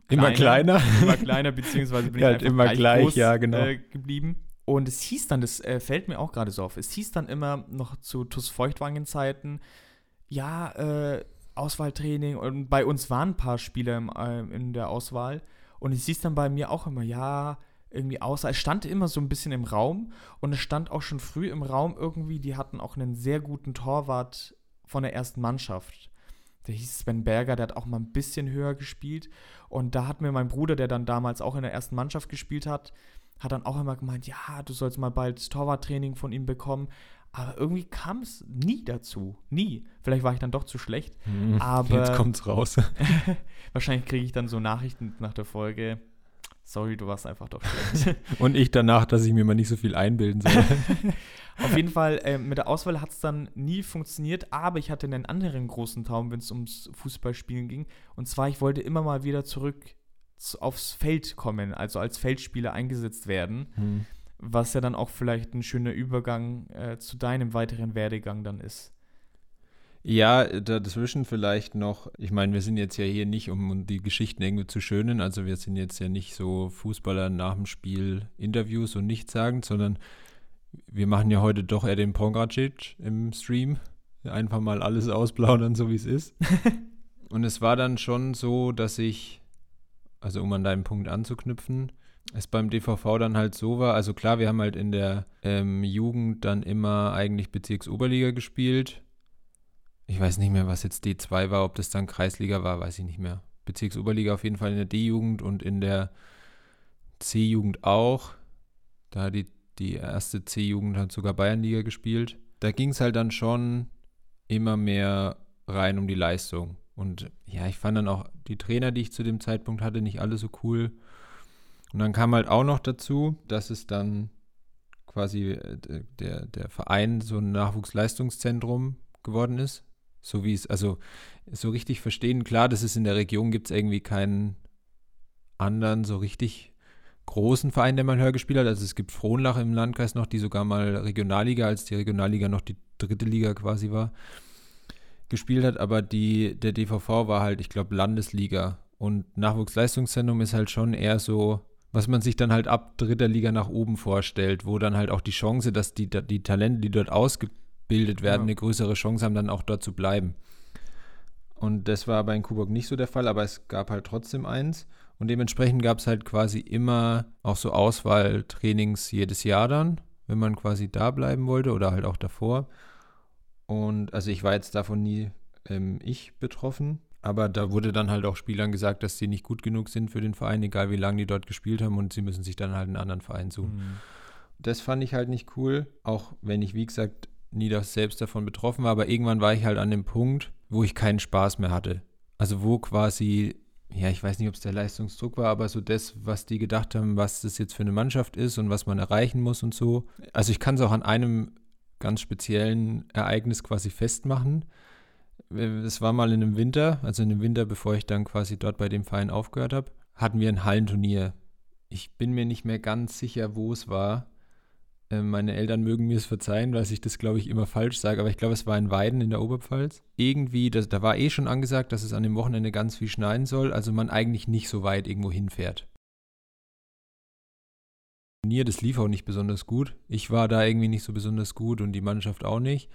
Immer kleiner. Immer kleiner, beziehungsweise bin ja, ich einfach immer gleich, gleich, groß, ja, genau. äh, geblieben. Und es hieß dann, das äh, fällt mir auch gerade so auf, es hieß dann immer noch zu TuS Feuchtwangen-Zeiten, ja, äh, Auswahltraining und bei uns waren ein paar Spieler im, äh, in der Auswahl und es hieß dann bei mir auch immer, ja, irgendwie Auswahl. Es stand immer so ein bisschen im Raum und es stand auch schon früh im Raum irgendwie, die hatten auch einen sehr guten Torwart von der ersten Mannschaft. Der hieß Sven Berger, der hat auch mal ein bisschen höher gespielt. Und da hat mir mein Bruder, der dann damals auch in der ersten Mannschaft gespielt hat, hat dann auch immer gemeint, ja, du sollst mal bald Torwarttraining von ihm bekommen. Aber irgendwie kam es nie dazu. Nie. Vielleicht war ich dann doch zu schlecht. Hm, aber Jetzt kommt's raus. wahrscheinlich kriege ich dann so Nachrichten nach der Folge. Sorry, du warst einfach doch schlecht. Und ich danach, dass ich mir mal nicht so viel einbilden soll. Auf jeden Fall, äh, mit der Auswahl hat es dann nie funktioniert, aber ich hatte einen anderen großen Traum, wenn es ums Fußballspielen ging. Und zwar, ich wollte immer mal wieder zurück zu, aufs Feld kommen, also als Feldspieler eingesetzt werden, Hm. was ja dann auch vielleicht ein schöner Übergang äh, zu deinem weiteren Werdegang dann ist. Ja, dazwischen vielleicht noch, ich meine, wir sind jetzt ja hier nicht, um die Geschichten irgendwie zu schönen, also wir sind jetzt ja nicht so Fußballer nach dem Spiel Interviews und nichts sagen, sondern wir machen ja heute doch eher den Pongracic im Stream. Einfach mal alles ausplaudern, so wie es ist. und es war dann schon so, dass ich, also um an deinen Punkt anzuknüpfen, es beim DVV dann halt so war, also klar, wir haben halt in der ähm, Jugend dann immer eigentlich Bezirksoberliga gespielt. Ich weiß nicht mehr, was jetzt D2 war, ob das dann Kreisliga war, weiß ich nicht mehr. Bezirksoberliga auf jeden Fall in der D-Jugend und in der C-Jugend auch. Da hat die, die erste C-Jugend hat sogar Bayernliga gespielt. Da ging es halt dann schon immer mehr rein um die Leistung. Und ja, ich fand dann auch die Trainer, die ich zu dem Zeitpunkt hatte, nicht alle so cool. Und dann kam halt auch noch dazu, dass es dann quasi äh, der, der Verein so ein Nachwuchsleistungszentrum geworden ist. So wie es, also so richtig verstehen, klar, das ist in der Region, gibt es irgendwie keinen anderen so richtig großen Verein, der mal höher gespielt hat. Also es gibt Frohnlach im Landkreis noch, die sogar mal Regionalliga, als die Regionalliga noch die dritte Liga quasi war, gespielt hat. Aber die, der DVV war halt, ich glaube, Landesliga. Und Nachwuchsleistungszentrum ist halt schon eher so, was man sich dann halt ab dritter Liga nach oben vorstellt, wo dann halt auch die Chance, dass die, die Talente, die dort ausgebildet werden, Ja. eine größere Chance haben, dann auch dort zu bleiben. Und das war bei in Coburg nicht so der Fall, aber es gab halt trotzdem eins. Und dementsprechend gab es halt quasi immer auch so Auswahltrainings jedes Jahr dann, wenn man quasi da bleiben wollte oder halt auch davor. Und also ich war jetzt davon nie ähm, ich betroffen, aber da wurde dann halt auch Spielern gesagt, dass sie nicht gut genug sind für den Verein, egal wie lange die dort gespielt haben und sie müssen sich dann halt einen anderen Verein suchen. Mhm. Das fand ich halt nicht cool, auch wenn ich, wie gesagt, nie das selbst davon betroffen war, aber irgendwann war ich halt an dem Punkt, wo ich keinen Spaß mehr hatte. Also wo quasi, ja, ich weiß nicht, ob es der Leistungsdruck war, aber so das, was die gedacht haben, was das jetzt für eine Mannschaft ist und was man erreichen muss und so. Also ich kann es auch an einem ganz speziellen Ereignis quasi festmachen. Es war mal in einem Winter, also in dem Winter, bevor ich dann quasi dort bei dem Verein aufgehört habe, hatten wir ein Hallenturnier. Ich bin mir nicht mehr ganz sicher, wo es war. Äh, Meine Eltern mögen mir es verzeihen, weil ich das, glaube ich, immer falsch sage, aber ich glaube, es war in Weiden in der Oberpfalz. Irgendwie, das, da war eh schon angesagt, dass es an dem Wochenende ganz viel schneien soll, also man eigentlich nicht so weit irgendwo hinfährt. Turnier, Das lief auch nicht besonders gut. Ich war da irgendwie nicht so besonders gut und die Mannschaft auch nicht.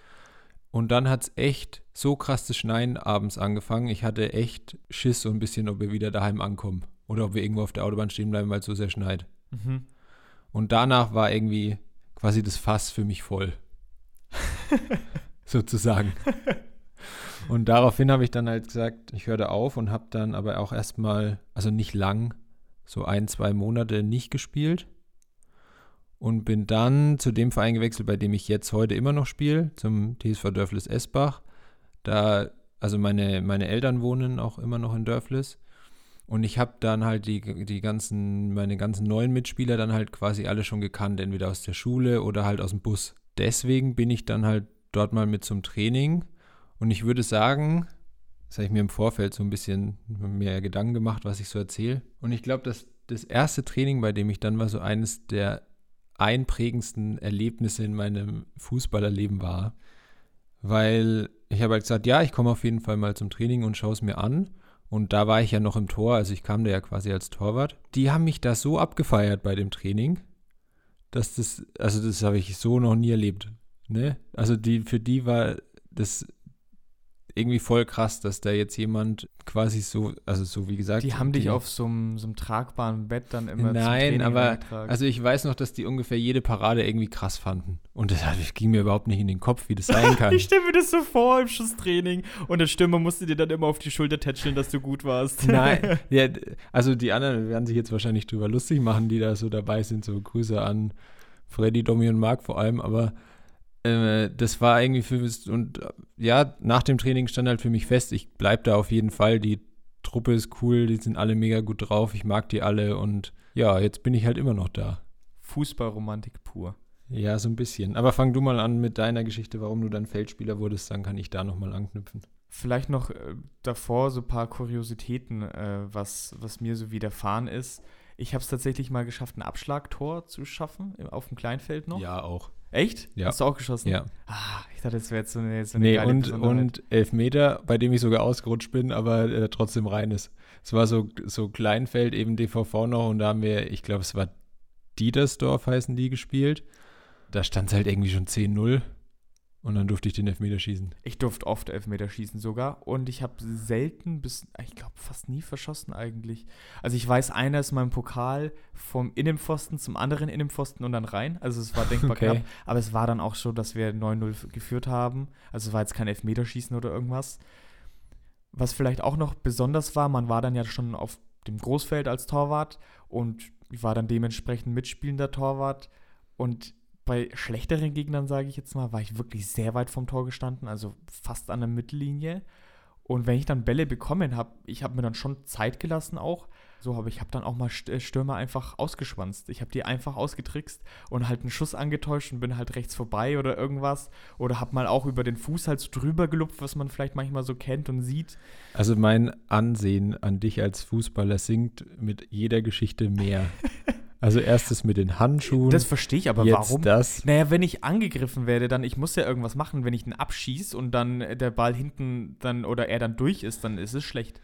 Und dann hat es echt so krass zu schneien abends angefangen. Ich hatte echt Schiss so ein bisschen, ob wir wieder daheim ankommen. Oder ob wir irgendwo auf der Autobahn stehen bleiben, weil es so sehr schneit. Mhm. Und danach war irgendwie quasi das Fass für mich voll. Sozusagen. Und daraufhin habe ich dann halt gesagt, ich höre da auf und habe dann aber auch erstmal, also nicht lang, so ein, zwei Monate nicht gespielt. und bin dann zu dem Verein gewechselt, bei dem ich jetzt heute immer noch spiele, zum TSV Dörflis Esbach. Da, also meine, meine Eltern wohnen auch immer noch in Dörflis. Und ich habe dann halt die, die ganzen, meine ganzen neuen Mitspieler dann halt quasi alle schon gekannt, entweder aus der Schule oder halt aus dem Bus. Deswegen bin ich dann halt dort mal mit zum Training. Und ich würde sagen, das habe ich mir im Vorfeld so ein bisschen mehr Gedanken gemacht, was ich so erzähle. Und ich glaube, dass das erste Training, bei dem ich dann war, so eines der einprägendsten Erlebnisse in meinem Fußballerleben war. Weil ich habe halt gesagt, ja, ich komme auf jeden Fall mal zum Training und schaue es mir an. Und da war ich ja noch im Tor, also ich kam da ja quasi als Torwart. Die haben mich da so abgefeiert bei dem Training, dass das, also das habe ich so noch nie erlebt. Ne? Also die, für die war das irgendwie voll krass, dass da jetzt jemand quasi so, also so wie gesagt. Die haben die, dich auf so einem, tragbaren Bett dann immer Nein, aber also ich weiß noch, dass die ungefähr jede Parade irgendwie krass fanden. Und das, das ging mir überhaupt nicht in den Kopf, wie das sein kann. ich stelle mir das so vor im Schusstraining und der Stürmer musste dir dann immer auf die Schulter tätscheln, dass du gut warst. Nein, ja, also die anderen werden sich jetzt wahrscheinlich drüber lustig machen, die da so dabei sind. So Grüße an Freddy, Domi und Marc vor allem, aber äh, das war irgendwie für mich, und ja, nach dem Training stand halt für mich fest, ich bleibe da auf jeden Fall. Die Truppe ist cool, die sind alle mega gut drauf, ich mag die alle und ja, jetzt bin ich halt immer noch da. Fußballromantik pur. Ja, so ein bisschen. Aber fang du mal an mit deiner Geschichte, warum du dann Feldspieler wurdest, dann kann ich da nochmal anknüpfen. Vielleicht noch äh, davor so ein paar Kuriositäten, äh, was, was mir so widerfahren ist. Ich habe es tatsächlich mal geschafft, ein Abschlagtor zu schaffen, auf dem Kleinfeld noch. Ja, auch. Echt? Ja. Hast du auch geschossen? Ja. Ah, ich dachte, das wäre jetzt so eine, so eine Nee, und, und Elfmeter, bei dem ich sogar ausgerutscht bin, aber äh, trotzdem rein ist. Es war so, so Kleinfeld, eben DVV noch, und da haben wir, ich glaube, es war Dietersdorf heißen die gespielt. Da stand es halt irgendwie schon 10-0. Und dann durfte ich den Elfmeter schießen. Ich durfte oft Elfmeter schießen sogar. Und ich habe selten bis, ich glaube, fast nie verschossen eigentlich. Also ich weiß, einer ist mein Pokal vom Innenpfosten zum anderen Innenpfosten und dann rein. Also es war denkbar okay. knapp. Aber es war dann auch so, dass wir 9-0 geführt haben. Also es war jetzt kein Elfmeterschießen oder irgendwas. Was vielleicht auch noch besonders war, man war dann ja schon auf dem Großfeld als Torwart und ich war dann dementsprechend mitspielender Torwart. Und bei schlechteren Gegnern, sage ich jetzt mal, war ich wirklich sehr weit vom Tor gestanden, also fast an der Mittellinie. Und wenn ich dann Bälle bekommen habe, ich habe mir dann schon Zeit gelassen auch. So, aber ich habe dann auch mal äh, Stürmer einfach ausgeschwanzt. Ich habe die einfach ausgetrickst und halt einen Schuss angetäuscht und bin halt rechts vorbei oder irgendwas. Oder habe mal auch über den Fuß halt so drüber gelupft, was man vielleicht manchmal so kennt und sieht. Also mein Ansehen an dich als Fußballer sinkt mit jeder Geschichte mehr. Also erstes mit den Handschuhen. Das verstehe ich aber jetzt warum? Das. Naja, wenn ich angegriffen werde, dann ich muss ja irgendwas machen. Wenn ich den abschieße und dann der Ball hinten dann oder er dann durch ist, dann ist es schlecht.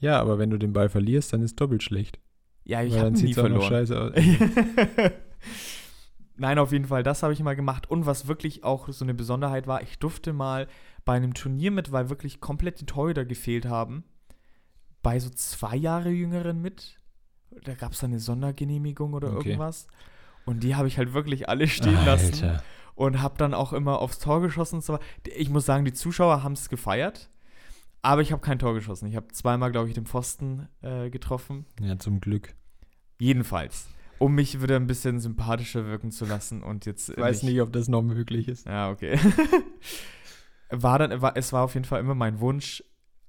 Ja, aber wenn du den Ball verlierst, dann ist doppelt schlecht. Ja, ich habe nie verloren. scheiße aus. Nein, auf jeden Fall, das habe ich mal gemacht. Und was wirklich auch so eine Besonderheit war, ich durfte mal bei einem Turnier mit, weil wirklich komplett die Torhüter gefehlt haben, bei so zwei Jahre Jüngeren mit da gab es eine Sondergenehmigung oder okay. irgendwas. Und die habe ich halt wirklich alle stehen Alter. lassen. Und habe dann auch immer aufs Tor geschossen. Und so. Ich muss sagen, die Zuschauer haben es gefeiert. Aber ich habe kein Tor geschossen. Ich habe zweimal, glaube ich, den Pfosten äh, getroffen. Ja, zum Glück. Jedenfalls. Um mich wieder ein bisschen sympathischer wirken zu lassen. Und jetzt. Ich weiß nicht, ob das noch möglich ist. Ja, okay. war dann, war, es war auf jeden Fall immer mein Wunsch,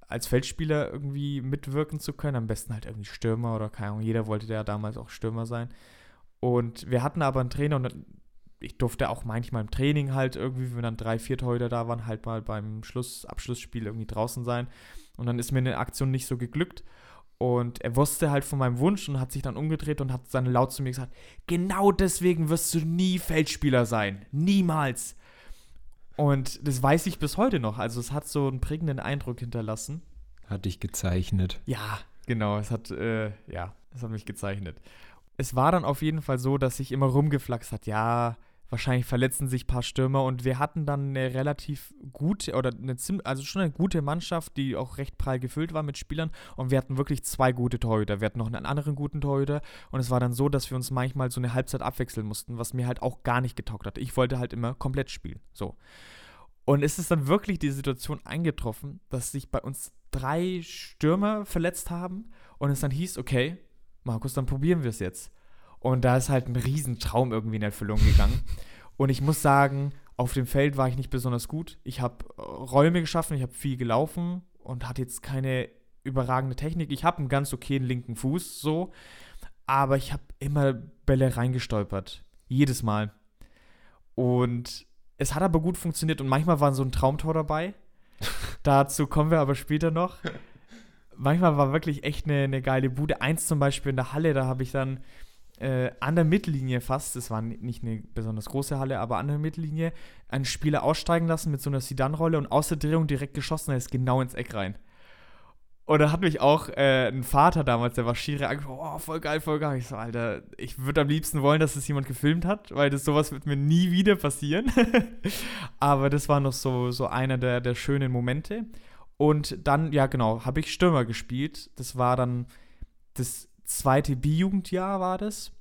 als Feldspieler irgendwie mitwirken zu können. Am besten halt irgendwie Stürmer oder keine Ahnung. Jeder wollte ja damals auch Stürmer sein. Und wir hatten aber einen Trainer und ich durfte auch manchmal im Training halt irgendwie, wenn dann drei, vier Torhüter da waren, halt mal beim Schluss, Abschlussspiel irgendwie draußen sein. Und dann ist mir eine Aktion nicht so geglückt. Und er wusste halt von meinem Wunsch und hat sich dann umgedreht und hat dann laut zu mir gesagt: Genau deswegen wirst du nie Feldspieler sein. Niemals. Und das weiß ich bis heute noch. Also es hat so einen prägenden Eindruck hinterlassen. Hat dich gezeichnet. Ja, genau. Es hat, äh, ja, es hat mich gezeichnet. Es war dann auf jeden Fall so, dass sich immer rumgeflaxt hat, ja, wahrscheinlich verletzen sich ein paar Stürmer und wir hatten dann eine relativ gute oder eine also schon eine gute Mannschaft, die auch recht prall gefüllt war mit Spielern und wir hatten wirklich zwei gute Torhüter. Wir hatten noch einen anderen guten Torhüter und es war dann so, dass wir uns manchmal so eine Halbzeit abwechseln mussten, was mir halt auch gar nicht getaugt hat. Ich wollte halt immer komplett spielen. So. Und es ist dann wirklich die Situation eingetroffen, dass sich bei uns drei Stürmer verletzt haben und es dann hieß, okay, Markus, dann probieren wir es jetzt. Und da ist halt ein Riesentraum irgendwie in Erfüllung gegangen. Und ich muss sagen, auf dem Feld war ich nicht besonders gut. Ich habe äh, Räume geschaffen, ich habe viel gelaufen und hatte jetzt keine überragende Technik. Ich habe einen ganz okayen linken Fuß, so. Aber ich habe immer Bälle reingestolpert. Jedes Mal. Und es hat aber gut funktioniert und manchmal war so ein Traumtor dabei. Dazu kommen wir aber später noch. Manchmal war wirklich echt eine, eine geile Bude. Eins zum Beispiel in der Halle, da habe ich dann äh, an der Mittellinie fast, das war nicht eine besonders große Halle, aber an der Mittellinie, einen Spieler aussteigen lassen mit so einer Sidan-Rolle und aus der Drehung direkt geschossen, er ist genau ins Eck rein. Und da hat mich auch äh, ein Vater damals, der war Schiri, angesprochen, oh, voll geil, voll geil. Ich so, Alter, ich würde am liebsten wollen, dass das jemand gefilmt hat, weil das sowas wird mir nie wieder passieren. Aber das war noch so, so einer der, der schönen Momente. Und dann, ja genau, habe ich Stürmer gespielt. Das war dann das zweite B-Jugendjahr war das,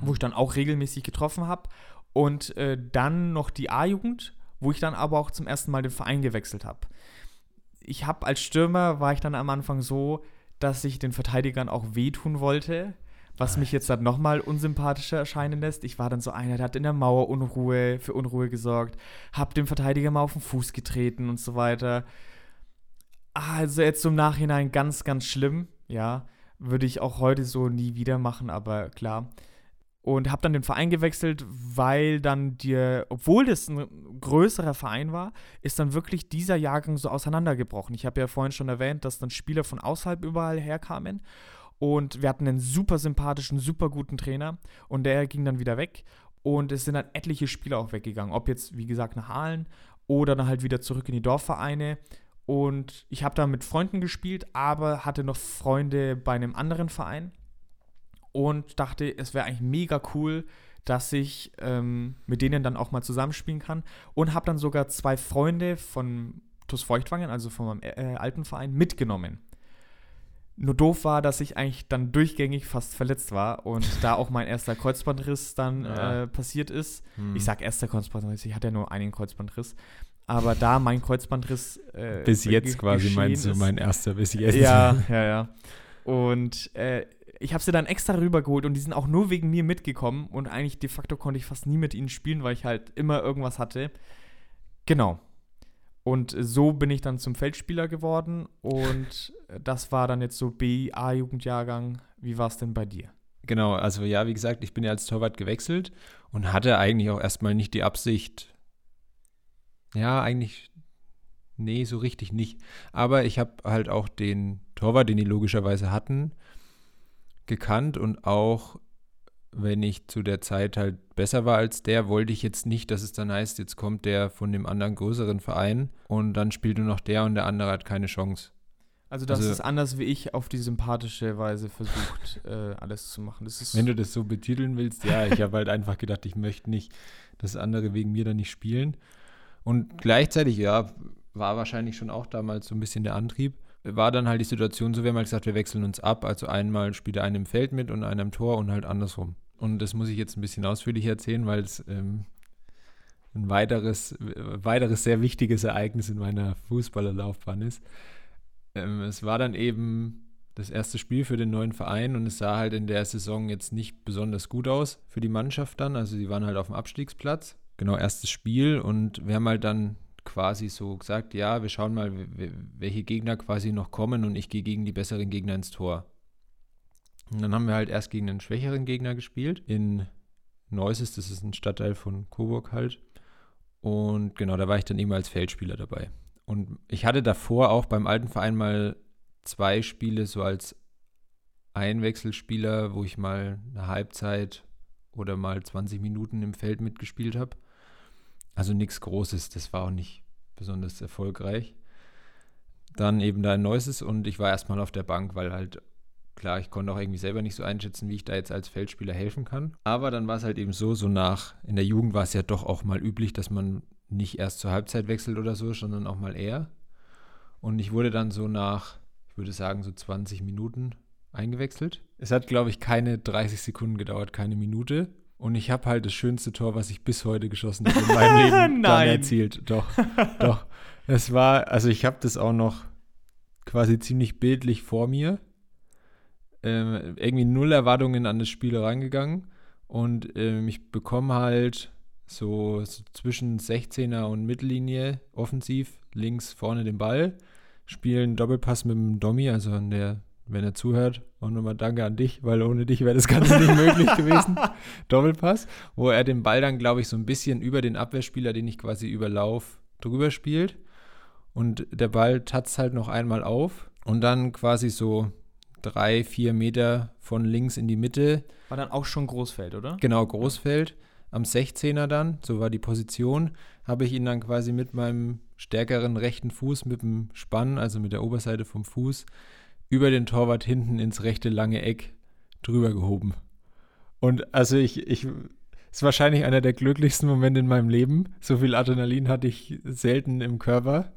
wo ich dann auch regelmäßig getroffen habe. Und äh, dann noch die A-Jugend, wo ich dann aber auch zum ersten Mal den Verein gewechselt habe. Ich habe als Stürmer, war ich dann am Anfang so, dass ich den Verteidigern auch wehtun wollte, was mich jetzt dann nochmal unsympathischer erscheinen lässt. Ich war dann so einer, der hat in der Mauer Unruhe, für Unruhe gesorgt, hab dem Verteidiger mal auf den Fuß getreten und so weiter. Also jetzt zum Nachhinein ganz, ganz schlimm, ja. Würde ich auch heute so nie wieder machen, aber klar. Und habe dann den Verein gewechselt, weil dann dir, obwohl das ein größerer Verein war, ist dann wirklich dieser Jahrgang so auseinandergebrochen. Ich habe ja vorhin schon erwähnt, dass dann Spieler von außerhalb überall herkamen. Und wir hatten einen super sympathischen, super guten Trainer. Und der ging dann wieder weg. Und es sind dann etliche Spieler auch weggegangen. Ob jetzt, wie gesagt, nach Halen oder dann halt wieder zurück in die Dorfvereine. Und ich habe da mit Freunden gespielt, aber hatte noch Freunde bei einem anderen Verein und dachte, es wäre eigentlich mega cool, dass ich ähm, mit denen dann auch mal zusammenspielen kann. Und habe dann sogar zwei Freunde von TuS Feuchtwangen, also von meinem äh, alten Verein, mitgenommen. Nur doof war, dass ich eigentlich dann durchgängig fast verletzt war und da auch mein erster Kreuzbandriss dann ja. äh, passiert ist. Hm. Ich sag erster Kreuzbandriss, ich hatte ja nur einen Kreuzbandriss aber da mein Kreuzbandriss. Äh, bis jetzt quasi meinst du, mein erster bis jetzt. Ja, ja, ja. Und äh, ich habe sie dann extra rübergeholt und die sind auch nur wegen mir mitgekommen und eigentlich de facto konnte ich fast nie mit ihnen spielen, weil ich halt immer irgendwas hatte. Genau. Und so bin ich dann zum Feldspieler geworden und das war dann jetzt so B-A-Jugendjahrgang. Wie war es denn bei dir? Genau, also ja, wie gesagt, ich bin ja als Torwart gewechselt und hatte eigentlich auch erstmal nicht die Absicht, ja, eigentlich, nee, so richtig nicht. Aber ich habe halt auch den Torwart, den die logischerweise hatten, gekannt und auch wenn ich zu der Zeit halt besser war als der, wollte ich jetzt nicht, dass es dann heißt, jetzt kommt der von dem anderen größeren Verein und dann spielt nur noch der und der andere hat keine Chance. Also das also, ist anders wie ich auf die sympathische Weise versucht, äh, alles zu machen. wenn du das so betiteln willst, ja, ich habe halt einfach gedacht, ich möchte nicht, dass andere wegen mir dann nicht spielen. Und gleichzeitig, ja, war wahrscheinlich schon auch damals so ein bisschen der Antrieb. War dann halt die Situation so, wir haben halt gesagt, wir wechseln uns ab. Also einmal spielt einer im Feld mit und einer im Tor und halt andersrum. Und das muss ich jetzt ein bisschen ausführlich erzählen, weil es ähm, ein weiteres, weiteres sehr wichtiges Ereignis in meiner Fußballerlaufbahn ist. Ähm, es war dann eben das erste Spiel für den neuen Verein und es sah halt in der Saison jetzt nicht besonders gut aus für die Mannschaft dann. Also sie waren halt auf dem Abstiegsplatz genau, erstes Spiel und wir haben halt dann quasi so gesagt, ja, wir schauen mal, welche Gegner quasi noch kommen und ich gehe gegen die besseren Gegner ins Tor. Und dann haben wir halt erst gegen einen schwächeren Gegner gespielt in Neuses, das ist ein Stadtteil von Coburg halt. Und genau, da war ich dann eben als Feldspieler dabei. Und ich hatte davor auch beim alten Verein mal zwei Spiele so als Einwechselspieler, wo ich mal eine Halbzeit oder mal 20 Minuten im Feld mitgespielt habe. Also nichts Großes, das war auch nicht besonders erfolgreich. Dann eben da ein Neues und ich war erstmal auf der Bank, weil halt, klar, ich konnte auch irgendwie selber nicht so einschätzen, wie ich da jetzt als Feldspieler helfen kann. Aber dann war es halt eben so, so nach, in der Jugend war es ja doch auch mal üblich, dass man nicht erst zur Halbzeit wechselt oder so, sondern auch mal eher. Und ich wurde dann so nach, ich würde sagen, so 20 Minuten eingewechselt. Es hat, glaube ich, keine 30 Sekunden gedauert, keine Minute. Und ich habe halt das schönste Tor, was ich bis heute geschossen habe in meinem Leben dann erzielt. Doch, doch. Es war, also ich habe das auch noch quasi ziemlich bildlich vor mir. äh, irgendwie null Erwartungen an das Spiel reingegangen und äh, ich bekomme halt so, so zwischen 16er und Mittellinie offensiv links vorne den Ball, spielen Doppelpass mit dem Domi, also an der, wenn er zuhört, auch nochmal danke an dich, weil ohne dich wäre das Ganze nicht möglich gewesen. Doppelpass, wo er den Ball dann, glaube ich, so ein bisschen über den Abwehrspieler, den ich quasi überlauf, drüber spielt. Und der Ball tatzt halt noch einmal auf und dann quasi so drei, vier Meter von links in die Mitte. War dann auch schon Großfeld, oder? Genau, Großfeld. Am 16er dann, so war die Position, habe ich ihn dann quasi mit meinem stärkeren rechten Fuß, mit dem Spann, also mit der Oberseite vom Fuß, über den Torwart hinten ins rechte lange Eck drüber gehoben. Und also ich, ich, ist wahrscheinlich einer der glücklichsten Momente in meinem Leben. So viel Adrenalin hatte ich selten im Körper.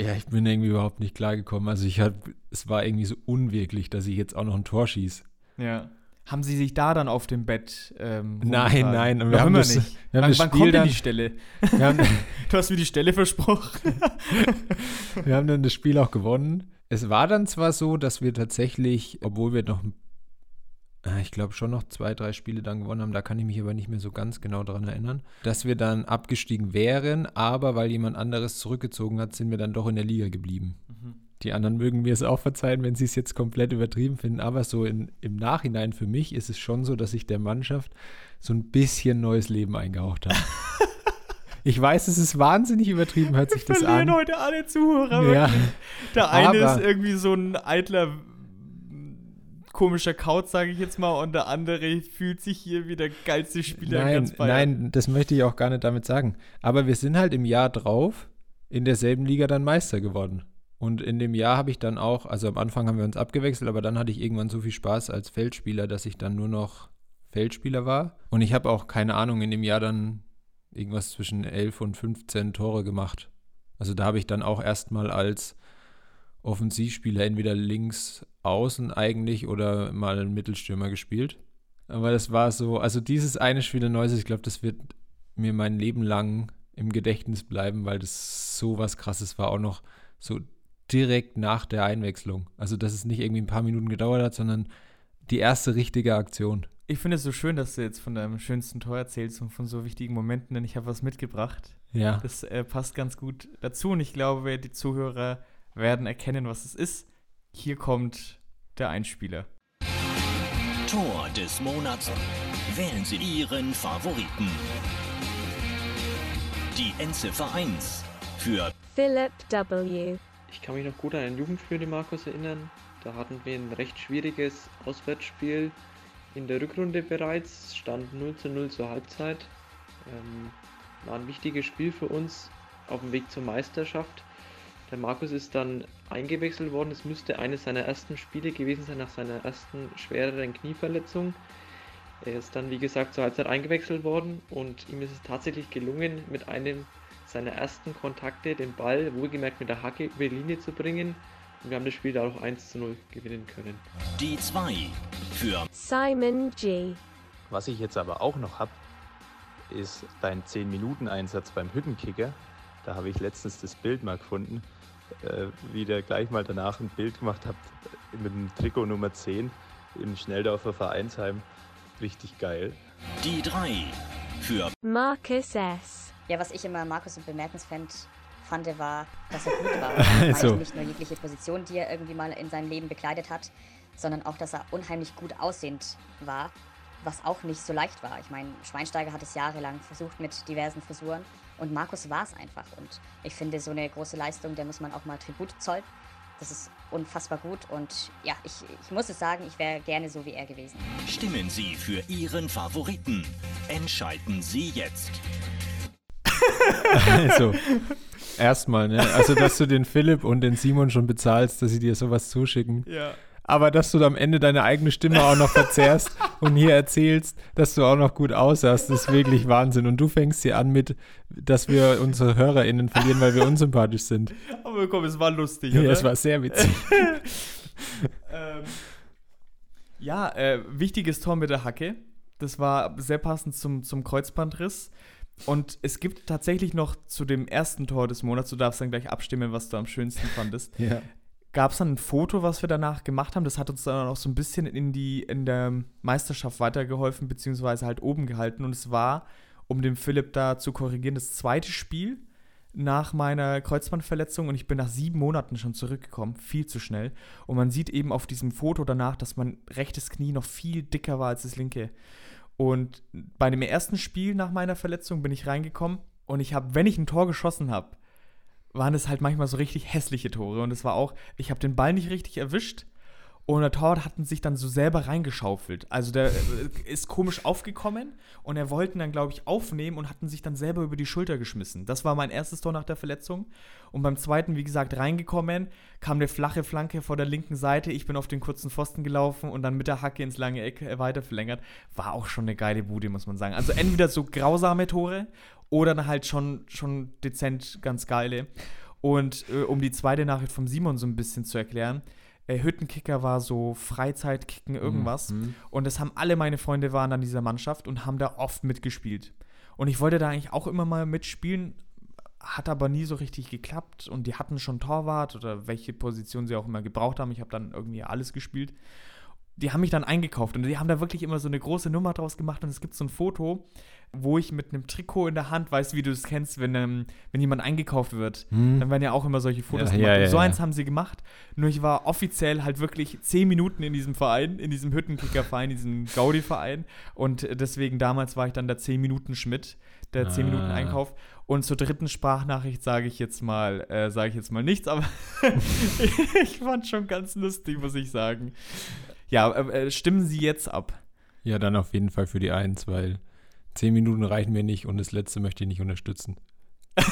Ja, ich bin irgendwie überhaupt nicht klargekommen. Also ich hatte, es war irgendwie so unwirklich, dass ich jetzt auch noch ein Tor schieße. Ja. Haben Sie sich da dann auf dem Bett ähm, Nein, nein. Wir haben das, nicht. Wir haben wann, wann kommt denn die Stelle? Haben, du hast mir die Stelle versprochen. wir haben dann das Spiel auch gewonnen. Es war dann zwar so, dass wir tatsächlich, obwohl wir noch, äh, ich glaube schon noch zwei, drei Spiele dann gewonnen haben, da kann ich mich aber nicht mehr so ganz genau daran erinnern, dass wir dann abgestiegen wären, aber weil jemand anderes zurückgezogen hat, sind wir dann doch in der Liga geblieben. Mhm. Die anderen mögen mir es auch verzeihen, wenn sie es jetzt komplett übertrieben finden, aber so in, im Nachhinein für mich ist es schon so, dass ich der Mannschaft so ein bisschen neues Leben eingehaucht habe. Ich weiß, es ist wahnsinnig übertrieben, hört sich das an. Wir verlieren heute alle Zuhörer. Ja. Der eine ist irgendwie so ein eitler, komischer Kaut, sage ich jetzt mal, und der andere fühlt sich hier wie der geilste Spieler nein, ganz Nein, das möchte ich auch gar nicht damit sagen. Aber wir sind halt im Jahr drauf in derselben Liga dann Meister geworden. Und in dem Jahr habe ich dann auch, also am Anfang haben wir uns abgewechselt, aber dann hatte ich irgendwann so viel Spaß als Feldspieler, dass ich dann nur noch Feldspieler war. Und ich habe auch keine Ahnung, in dem Jahr dann irgendwas zwischen 11 und 15 Tore gemacht. Also da habe ich dann auch erstmal als Offensivspieler entweder links außen eigentlich oder mal einen Mittelstürmer gespielt. Aber das war so, also dieses eine Spiel der Neues, ich glaube, das wird mir mein Leben lang im Gedächtnis bleiben, weil das so was krasses war, auch noch so direkt nach der Einwechslung. Also, dass es nicht irgendwie ein paar Minuten gedauert hat, sondern die erste richtige Aktion. Ich finde es so schön, dass du jetzt von deinem schönsten Tor erzählst und von so wichtigen Momenten, denn ich habe was mitgebracht. Ja. Das äh, passt ganz gut dazu und ich glaube, die Zuhörer werden erkennen, was es ist. Hier kommt der Einspieler. Tor des Monats. Wählen Sie Ihren Favoriten. Die Endziffer 1 für Philip W. Ich kann mich noch gut an ein Jugendspiel de Markus erinnern. Da hatten wir ein recht schwieriges Auswärtsspiel in der Rückrunde bereits, stand 0 zu 0 zur Halbzeit. Ähm, war ein wichtiges Spiel für uns auf dem Weg zur Meisterschaft. Der Markus ist dann eingewechselt worden. Es müsste eines seiner ersten Spiele gewesen sein nach seiner ersten schwereren Knieverletzung. Er ist dann, wie gesagt, zur Halbzeit eingewechselt worden und ihm ist es tatsächlich gelungen, mit einem seiner ersten Kontakte den Ball, wohlgemerkt mit der Hacke, über die Linie zu bringen und wir haben das Spiel da auch 1 zu 0 gewinnen können. Die 2 für Simon G. Was ich jetzt aber auch noch habe, ist dein 10-Minuten-Einsatz beim Hüttenkicker. Da habe ich letztens das Bild mal gefunden, äh, wie der gleich mal danach ein Bild gemacht hat mit dem Trikot Nummer 10 im Schnelldorfer Vereinsheim. Richtig geil. Die 3 für Marcus S. Ja, was ich immer Markus so bemerkenswert fand, war, dass er gut war. Also. Nicht nur jegliche Position, die er irgendwie mal in seinem Leben bekleidet hat, sondern auch, dass er unheimlich gut aussehend war, was auch nicht so leicht war. Ich meine, Schweinsteiger hat es jahrelang versucht mit diversen Frisuren und Markus war es einfach. Und ich finde, so eine große Leistung, der muss man auch mal Tribut zollen. Das ist unfassbar gut und ja, ich, ich muss es sagen, ich wäre gerne so wie er gewesen. Stimmen Sie für Ihren Favoriten. Entscheiden Sie jetzt. Also, erstmal, ne? Also, dass du den Philipp und den Simon schon bezahlst, dass sie dir sowas zuschicken. Ja. Aber dass du am Ende deine eigene Stimme auch noch verzerrst und hier erzählst, dass du auch noch gut aussahst, ist wirklich Wahnsinn. Und du fängst hier an mit, dass wir unsere HörerInnen verlieren, weil wir unsympathisch sind. Aber komm, es war lustig, Ja, oder? es war sehr witzig. ähm, ja, äh, wichtiges Tor mit der Hacke. Das war sehr passend zum, zum Kreuzbandriss. Und es gibt tatsächlich noch zu dem ersten Tor des Monats, du darfst dann gleich abstimmen, was du am schönsten fandest, ja. gab es dann ein Foto, was wir danach gemacht haben. Das hat uns dann auch so ein bisschen in, die, in der Meisterschaft weitergeholfen, beziehungsweise halt oben gehalten. Und es war, um den Philipp da zu korrigieren, das zweite Spiel nach meiner Kreuzbandverletzung und ich bin nach sieben Monaten schon zurückgekommen, viel zu schnell. Und man sieht eben auf diesem Foto danach, dass mein rechtes Knie noch viel dicker war als das linke. Und bei dem ersten Spiel nach meiner Verletzung bin ich reingekommen und ich habe, wenn ich ein Tor geschossen habe, waren es halt manchmal so richtig hässliche Tore. Und es war auch, ich habe den Ball nicht richtig erwischt und der Torwart hatten sich dann so selber reingeschaufelt. Also der äh, ist komisch aufgekommen und er wollten dann, glaube ich, aufnehmen und hatten sich dann selber über die Schulter geschmissen. Das war mein erstes Tor nach der Verletzung. Und beim zweiten, wie gesagt, reingekommen, kam eine flache Flanke vor der linken Seite. Ich bin auf den kurzen Pfosten gelaufen und dann mit der Hacke ins lange Eck äh, weiter verlängert. War auch schon eine geile Bude, muss man sagen. Also entweder so grausame Tore oder dann halt schon, schon dezent ganz geile. Und äh, um die zweite Nachricht vom Simon so ein bisschen zu erklären, äh, Hüttenkicker war so Freizeitkicken, irgendwas. Mhm. Und das haben alle meine Freunde waren an dieser Mannschaft und haben da oft mitgespielt. Und ich wollte da eigentlich auch immer mal mitspielen, hat aber nie so richtig geklappt. Und die hatten schon Torwart oder welche Position sie auch immer gebraucht haben. Ich habe dann irgendwie alles gespielt. Die haben mich dann eingekauft und die haben da wirklich immer so eine große Nummer draus gemacht. Und es gibt so ein Foto, wo ich mit einem Trikot in der Hand, weißt du, wie du es kennst, wenn, ähm, wenn jemand eingekauft wird, Hm. dann werden ja auch immer solche Fotos Ja, gemacht. ja, ja, so eins haben sie gemacht. Nur ich war offiziell halt wirklich zehn Minuten in diesem Verein, in diesem Hüttenkicker-Verein, diesem Gaudi-Verein. Und deswegen damals war ich dann der 10 Minuten Schmidt, der 10 Ah. Minuten Einkauf. Und zur dritten Sprachnachricht sage ich jetzt mal, äh, sage ich jetzt mal nichts, aber ich fand schon ganz lustig, muss ich sagen. Ja, äh, äh, stimmen Sie jetzt ab. Ja, dann auf jeden Fall für die Eins, weil zehn Minuten reichen mir nicht und das letzte möchte ich nicht unterstützen.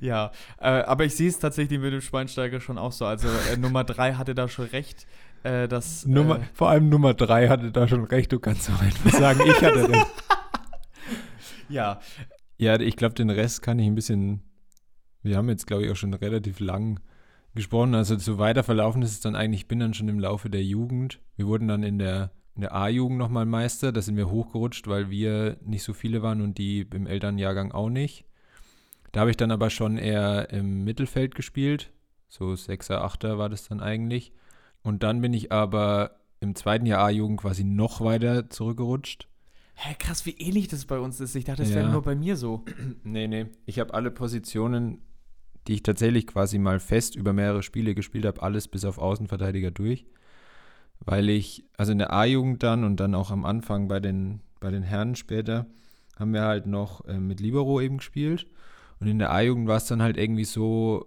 Ja, äh, aber ich sehe es tatsächlich mit dem Schweinsteiger schon auch so. Also äh, Nummer drei hatte da schon recht. Äh, dass, Nummer, äh, vor allem Nummer drei hatte da schon recht. Du kannst auch einfach sagen, ich hatte recht. ja, Ja, ich glaube, den Rest kann ich ein bisschen. Wir haben jetzt, glaube ich, auch schon relativ lang gesprochen. Also so weiter verlaufen ist es dann eigentlich, ich bin dann schon im Laufe der Jugend. Wir wurden dann in der, in der A-Jugend nochmal Meister. Da sind wir hochgerutscht, weil wir nicht so viele waren und die im Elternjahrgang auch nicht. Da habe ich dann aber schon eher im Mittelfeld gespielt. So Sechser, Achter war das dann eigentlich. Und dann bin ich aber im zweiten Jahr A-Jugend quasi noch weiter zurückgerutscht. Hä, krass, wie ähnlich das bei uns ist. Ich dachte, das Ja. wäre nur bei mir so. Nee, nee. Ich habe alle Positionen, die ich tatsächlich quasi mal fest über mehrere Spiele gespielt habe, alles bis auf Außenverteidiger durch. Weil ich, also in der A-Jugend dann und dann auch am Anfang bei den, bei den Herren später, haben wir halt noch äh, mit Libero eben gespielt. Und in der A-Jugend war es dann halt irgendwie so,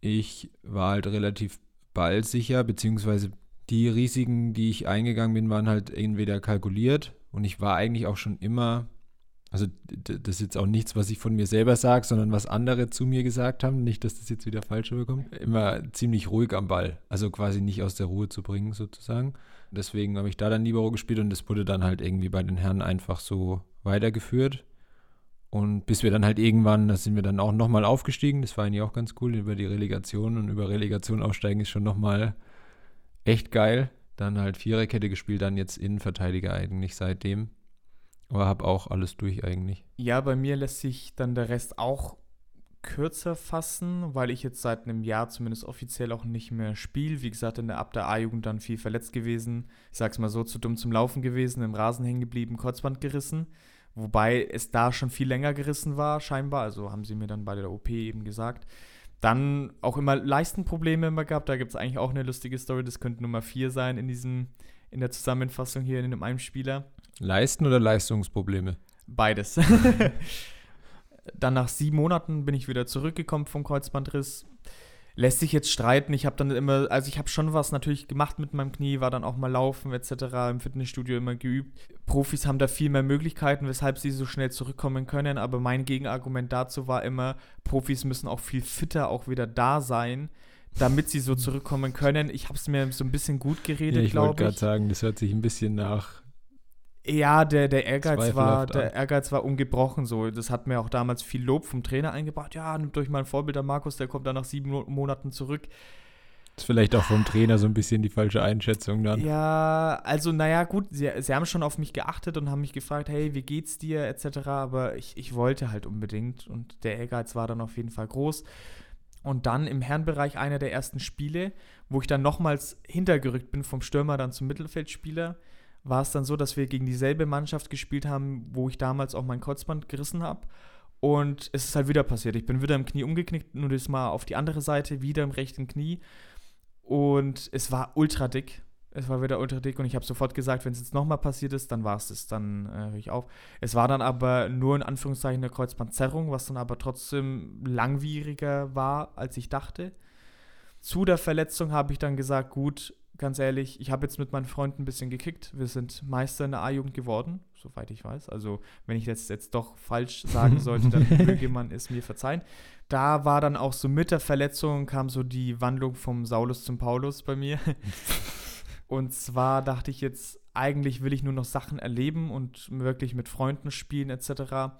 ich war halt relativ ballsicher, beziehungsweise die Risiken, die ich eingegangen bin, waren halt entweder kalkuliert und ich war eigentlich auch schon immer, also das ist jetzt auch nichts, was ich von mir selber sage, sondern was andere zu mir gesagt haben, nicht, dass das jetzt wieder falsch rüberkommt, immer ziemlich ruhig am Ball, also quasi nicht aus der Ruhe zu bringen sozusagen. Deswegen habe ich da dann Libero gespielt und das wurde dann halt irgendwie bei den Herren einfach so weitergeführt. Und bis wir dann halt irgendwann, da sind wir dann auch nochmal aufgestiegen, das war eigentlich auch ganz cool, über die Relegation und über Relegation aufsteigen ist schon nochmal echt geil. Dann halt Viererkette gespielt, dann jetzt Innenverteidiger eigentlich seitdem. Aber habe auch alles durch eigentlich. Ja, bei mir lässt sich dann der Rest auch kürzer fassen, weil ich jetzt seit einem Jahr zumindest offiziell auch nicht mehr spiele. Wie gesagt, in der ab der A-Jugend dann viel verletzt gewesen. Ich sag's mal so, zu dumm zum Laufen gewesen, im Rasen hängen geblieben, Kreuzband gerissen. Wobei es da schon viel länger gerissen war, scheinbar. Also haben sie mir dann bei der OP eben gesagt. Dann auch immer Leistenprobleme immer gehabt. Da gibt es eigentlich auch eine lustige Story. Das könnte Nummer 4 sein in diesem, in der Zusammenfassung hier in dem einen Spieler. Leisten oder Leistungsprobleme? Beides. dann nach sieben Monaten bin ich wieder zurückgekommen vom Kreuzbandriss. Lässt sich jetzt streiten. Ich habe dann immer, also ich habe schon was natürlich gemacht mit meinem Knie, war dann auch mal laufen etc. im Fitnessstudio immer geübt. Profis haben da viel mehr Möglichkeiten, weshalb sie so schnell zurückkommen können. Aber mein Gegenargument dazu war immer, Profis müssen auch viel fitter auch wieder da sein, damit sie so zurückkommen können. Ich habe es mir so ein bisschen gut Ja, geredet, ich wollte glaube gerade ich. sagen, das hört sich ein bisschen nach. Ja, der, der Ehrgeiz war, der an. Ehrgeiz war ungebrochen so. Das hat mir auch damals viel Lob vom Trainer eingebracht. Ja, nimmt euch mal ein Vorbild an Markus, der kommt dann nach sieben Mo- Monaten zurück. ist vielleicht auch vom Trainer so ein bisschen die falsche Einschätzung dann. Ja, also naja, gut, sie, sie haben schon auf mich geachtet und haben mich gefragt, hey, wie geht's dir, etc. Aber ich, ich wollte halt unbedingt und der Ehrgeiz war dann auf jeden Fall groß. Und dann im Herrenbereich einer der ersten Spiele, wo ich dann nochmals hintergerückt bin vom Stürmer dann zum Mittelfeldspieler, war es dann so, dass wir gegen dieselbe Mannschaft gespielt haben, wo ich damals auch mein Kreuzband gerissen habe. Und es ist halt wieder passiert. Ich bin wieder im Knie umgeknickt, nur das mal auf die andere Seite, wieder im rechten Knie. Und es war ultra dick. Es war wieder ultra dick und ich habe sofort gesagt, wenn es jetzt nochmal passiert ist, dann war es das, dann äh, höre ich auf. Es war dann aber nur in Anführungszeichen eine Kreuzbandzerrung, was dann aber trotzdem langwieriger war, als ich dachte. Zu der Verletzung habe ich dann gesagt, gut, ganz ehrlich, ich habe jetzt mit meinen Freunden ein bisschen gekickt. Wir sind Meister in der A-Jugend geworden, soweit ich weiß. Also, wenn ich das jetzt doch falsch sagen sollte, dann möge man es mir verzeihen. Da war dann auch so mit der Verletzung kam so die Wandlung vom Saulus zum Paulus bei mir. Und zwar dachte ich jetzt, eigentlich will ich nur noch Sachen erleben und wirklich mit Freunden spielen etc.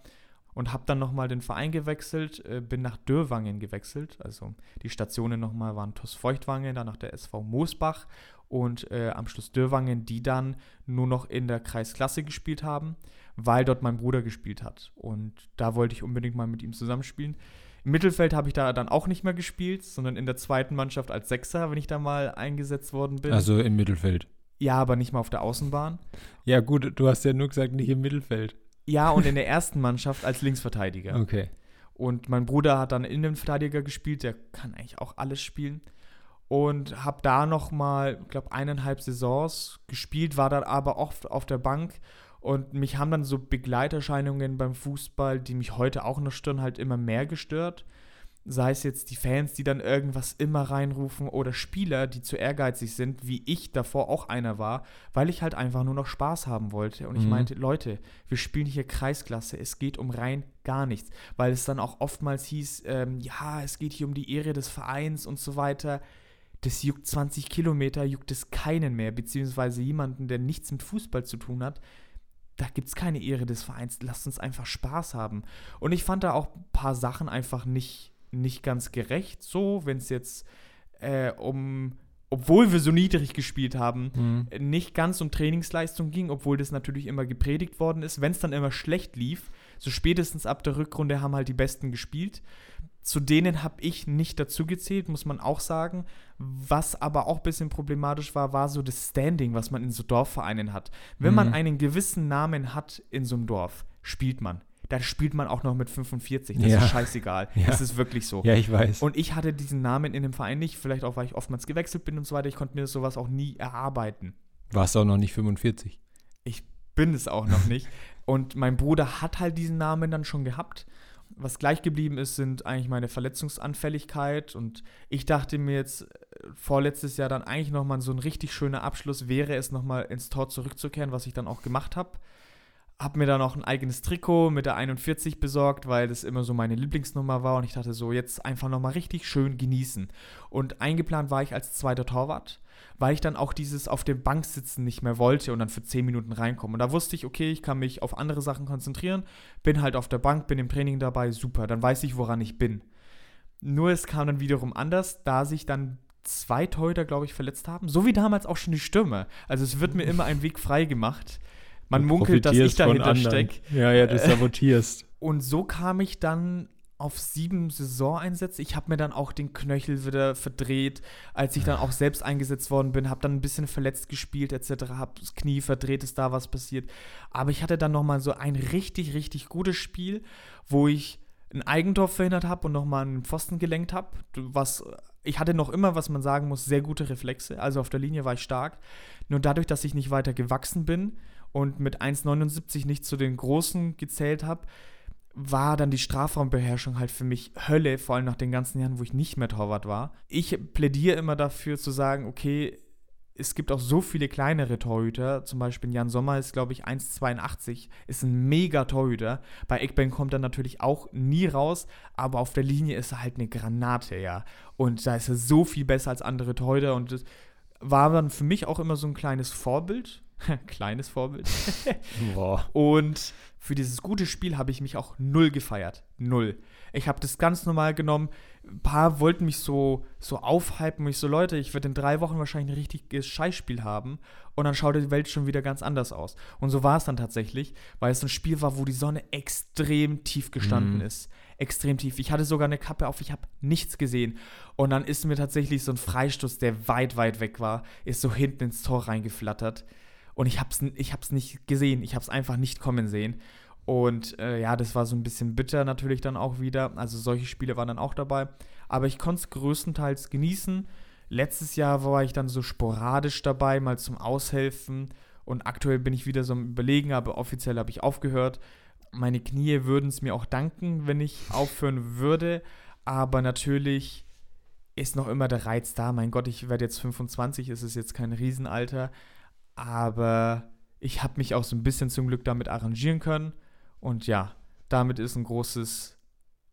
Und habe dann nochmal den Verein gewechselt, äh, bin nach Dürrwangen gewechselt. Also die Stationen nochmal waren TuS Feuchtwangen, dann nach der SV Moosbach und äh, am Schluss Dürrwangen, die dann nur noch in der Kreisklasse gespielt haben, weil dort mein Bruder gespielt hat. Und da wollte ich unbedingt mal mit ihm zusammenspielen. Im Mittelfeld habe ich da dann auch nicht mehr gespielt, sondern in der zweiten Mannschaft als Sechser, wenn ich da mal eingesetzt worden bin. Also im Mittelfeld. Ja, aber nicht mal auf der Außenbahn. Ja, gut, du hast ja nur gesagt, nicht im Mittelfeld. Ja, und in der ersten Mannschaft als Linksverteidiger. Okay. Und mein Bruder hat dann Innenverteidiger gespielt, der kann eigentlich auch alles spielen. Und habe da noch mal, ich glaube, eineinhalb Saisons gespielt, war dann aber oft auf der Bank. Und mich haben dann so Begleiterscheinungen beim Fußball, die mich heute auch noch stören, halt immer mehr gestört. Sei es jetzt die Fans, die dann irgendwas immer reinrufen oder Spieler, die zu ehrgeizig sind, wie ich davor auch einer war, weil ich halt einfach nur noch Spaß haben wollte. Und ich Mhm. meinte, Leute, wir spielen hier Kreisklasse, es geht um rein gar nichts. Weil es dann auch oftmals hieß, ähm, ja, es geht hier um die Ehre des Vereins und so weiter. Das juckt 20 Kilometer, juckt es keinen mehr, beziehungsweise jemanden, der nichts mit Fußball zu tun hat. Da gibt es keine Ehre des Vereins. Lasst uns einfach Spaß haben. Und ich fand da auch ein paar Sachen einfach nicht, nicht ganz gerecht. So, wenn es jetzt äh, um, obwohl wir so niedrig gespielt haben, Mhm. nicht ganz um Trainingsleistung ging, obwohl das natürlich immer gepredigt worden ist. Wenn es dann immer schlecht lief, so spätestens ab der Rückrunde haben halt die Besten gespielt. Zu denen habe ich nicht dazu gezählt, muss man auch sagen. Was aber auch ein bisschen problematisch war, war so das Standing, was man in so Dorfvereinen hat. Wenn man Mhm. einen gewissen Namen hat in so einem Dorf, spielt man. Da spielt man auch noch mit 45. Das Ja. ist scheißegal. Ja. Das ist wirklich so. Ja, ich weiß. Und ich hatte diesen Namen in dem Verein nicht, vielleicht auch, weil ich oftmals gewechselt bin und so weiter. Ich konnte mir sowas auch nie erarbeiten. Warst auch noch nicht 45. Ich bin es auch noch nicht. Und mein Bruder hat halt diesen Namen dann schon gehabt. Was gleich geblieben ist, sind eigentlich meine Verletzungsanfälligkeit. Und ich dachte mir jetzt äh, vorletztes Jahr dann eigentlich nochmal so ein richtig schöner Abschluss wäre es nochmal ins Tor zurückzukehren, was ich dann auch gemacht habe. Hab mir dann auch ein eigenes Trikot mit der 41 besorgt, weil das immer so meine Lieblingsnummer war. Und ich dachte so, jetzt einfach nochmal richtig schön genießen. Und eingeplant war ich als zweiter Torwart, weil ich dann auch dieses auf der Bank sitzen nicht mehr wollte und dann für 10 Minuten reinkommen. Und da wusste ich, okay, ich kann mich auf andere Sachen konzentrieren, bin halt auf der Bank, bin im Training dabei, super, dann weiß ich, woran ich bin. Nur es kam dann wiederum anders, da sich dann zwei Torhüter, glaube ich, verletzt haben. So wie damals auch schon die Stürmer. Also es wird mir immer ein Weg frei gemacht. Man Du munkelt, dass ich dahinter stecke. Ja, ja, du Äh, sabotierst. Und so kam ich dann auf sieben Saisoneinsätze. Ich habe mir dann auch den Knöchel wieder verdreht, als ich dann auch selbst eingesetzt worden bin, habe dann ein bisschen verletzt gespielt etc., habe das Knie verdreht, ist da was passiert. Aber ich hatte dann nochmal so ein richtig, richtig gutes Spiel, wo ich ein Eigentor verhindert habe und nochmal einen Pfosten gelenkt habe. Was ich hatte noch immer, was man sagen muss, sehr gute Reflexe. Also auf der Linie war ich stark. Nur dadurch, dass ich nicht weiter gewachsen bin und mit 1,79 nicht zu den Großen gezählt habe, war dann die Strafraumbeherrschung halt für mich Hölle, vor allem nach den ganzen Jahren, wo ich nicht mehr Torwart war. Ich plädiere immer dafür zu sagen, okay, es gibt auch so viele kleinere Torhüter, zum Beispiel Jan Sommer ist, glaube ich, 1,82, ist ein mega Torhüter. Bei Eckbein kommt er natürlich auch nie raus, aber auf der Linie ist er halt eine Granate, ja. Und da ist er so viel besser als andere Torhüter und das war dann für mich auch immer so ein kleines Vorbild. kleines Vorbild. Und für dieses gute Spiel habe ich mich auch null gefeiert. Null. Ich habe das ganz normal genommen. Ein paar wollten mich so, so aufhypen, mich so, Leute, ich werde in drei Wochen wahrscheinlich ein richtiges Scheißspiel haben. Und dann schaut die Welt schon wieder ganz anders aus. Und so war es dann tatsächlich, weil es ein Spiel war, wo die Sonne extrem tief gestanden Mhm. ist. extrem tief. Ich hatte sogar eine Kappe auf, ich habe nichts gesehen. Und dann ist mir tatsächlich so ein Freistoß, der weit, weit weg war, ist so hinten ins Tor reingeflattert. Und ich habe es ich hab's nicht gesehen, ich habe es einfach nicht kommen sehen. Und äh, ja, das war so ein bisschen bitter natürlich dann auch wieder. Also solche Spiele waren dann auch dabei. Aber ich konnte es größtenteils genießen. Letztes Jahr war ich dann so sporadisch dabei, mal zum Aushelfen. Und aktuell bin ich wieder so am Überlegen, aber offiziell habe ich aufgehört. Meine Knie würden es mir auch danken, wenn ich aufhören würde. Aber natürlich ist noch immer der Reiz da. Mein Gott, ich werde jetzt 25, es ist jetzt kein Riesenalter. Aber ich habe mich auch so ein bisschen zum Glück damit arrangieren können. Und ja, damit ist ein großes,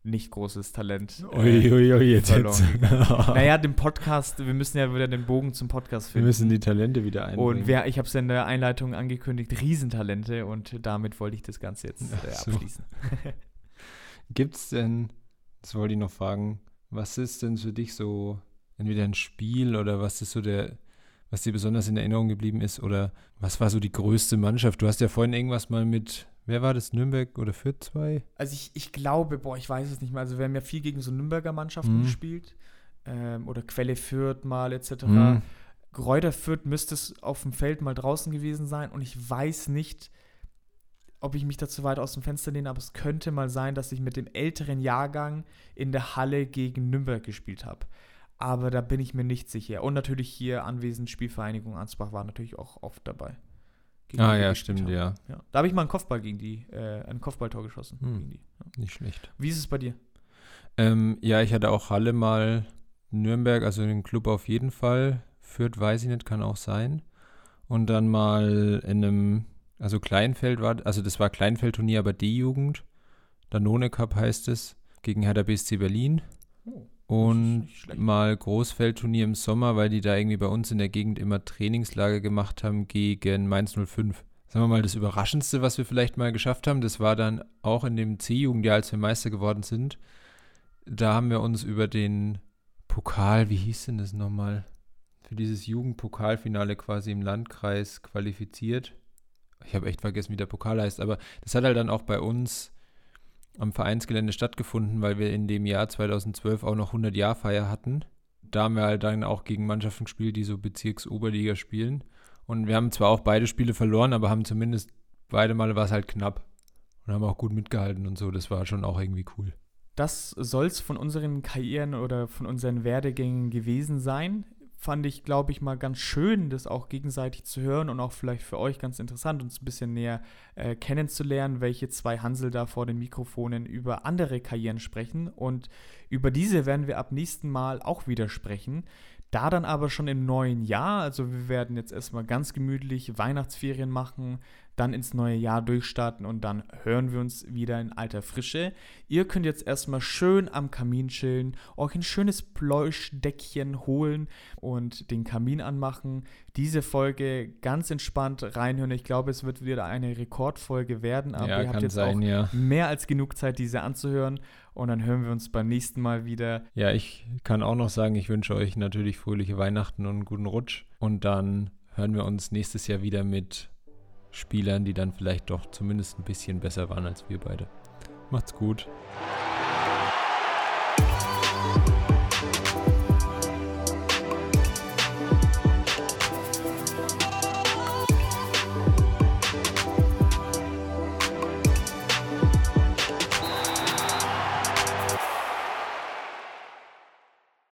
nicht großes Talent. Uiuiui, ui, jetzt, jetzt. naja, den Podcast, wir müssen ja wieder den Bogen zum Podcast finden. Wir müssen die Talente wieder einbringen. Und wer, ich habe es in der Einleitung angekündigt, Riesentalente und damit wollte ich das Ganze jetzt äh, so. abschließen. Gibt es denn, das wollte ich noch fragen, was ist denn für dich so entweder ein Spiel oder was ist so der, was dir besonders in Erinnerung geblieben ist oder was war so die größte Mannschaft? Du hast ja vorhin irgendwas mal mit Wer war das? Nürnberg oder Fürth 2? Also ich, ich glaube, boah, ich weiß es nicht mehr. Also wir haben ja viel gegen so Nürnberger Mannschaften mhm. gespielt. Ähm, oder Quelle Fürth mal etc. Mhm. Gräuter Fürth müsste es auf dem Feld mal draußen gewesen sein. Und ich weiß nicht, ob ich mich dazu weit aus dem Fenster lehne, aber es könnte mal sein, dass ich mit dem älteren Jahrgang in der Halle gegen Nürnberg gespielt habe. Aber da bin ich mir nicht sicher. Und natürlich hier anwesend Spielvereinigung Ansbach war natürlich auch oft dabei ah ja, stimmt, ja. ja. Da habe ich mal einen Kopfball gegen die, äh, ein Kopfballtor geschossen. Hm. Die, ja. Nicht schlecht. Wie ist es bei dir? Ähm, ja, ich hatte auch Halle mal Nürnberg, also den Club auf jeden Fall. Fürth weiß ich nicht, kann auch sein. Und dann mal in einem, also Kleinfeld war, also das war Kleinfeldturnier, aber D-Jugend. Danone Cup heißt es, gegen Hertha BSC Berlin. Oh und mal Großfeldturnier im Sommer, weil die da irgendwie bei uns in der Gegend immer Trainingslager gemacht haben gegen Mainz 05. Sagen wir mal, das Überraschendste, was wir vielleicht mal geschafft haben, das war dann auch in dem C-Jugendjahr, als wir Meister geworden sind. Da haben wir uns über den Pokal, wie hieß denn das nochmal? Für dieses Jugendpokalfinale quasi im Landkreis qualifiziert. Ich habe echt vergessen, wie der Pokal heißt, aber das hat halt dann auch bei uns am Vereinsgelände stattgefunden, weil wir in dem Jahr 2012 auch noch 100-Jahr-Feier hatten. Da haben wir halt dann auch gegen Mannschaften gespielt, die so Bezirksoberliga spielen. Und wir haben zwar auch beide Spiele verloren, aber haben zumindest beide Male war es halt knapp. Und haben auch gut mitgehalten und so. Das war schon auch irgendwie cool. Das soll es von unseren Karrieren oder von unseren Werdegängen gewesen sein fand ich, glaube ich, mal ganz schön, das auch gegenseitig zu hören und auch vielleicht für euch ganz interessant, uns ein bisschen näher äh, kennenzulernen, welche zwei Hansel da vor den Mikrofonen über andere Karrieren sprechen. Und über diese werden wir ab nächsten Mal auch wieder sprechen. Da dann aber schon im neuen Jahr, also wir werden jetzt erstmal ganz gemütlich Weihnachtsferien machen, dann ins neue Jahr durchstarten und dann hören wir uns wieder in alter Frische. Ihr könnt jetzt erstmal schön am Kamin chillen, euch ein schönes Pleuschdeckchen holen und den Kamin anmachen. Diese Folge ganz entspannt reinhören. Ich glaube, es wird wieder eine Rekordfolge werden, aber ja, ihr habt jetzt sein, auch ja. mehr als genug Zeit, diese anzuhören. Und dann hören wir uns beim nächsten Mal wieder. Ja, ich kann auch noch sagen, ich wünsche euch natürlich fröhliche Weihnachten und einen guten Rutsch. Und dann hören wir uns nächstes Jahr wieder mit Spielern, die dann vielleicht doch zumindest ein bisschen besser waren als wir beide. Macht's gut.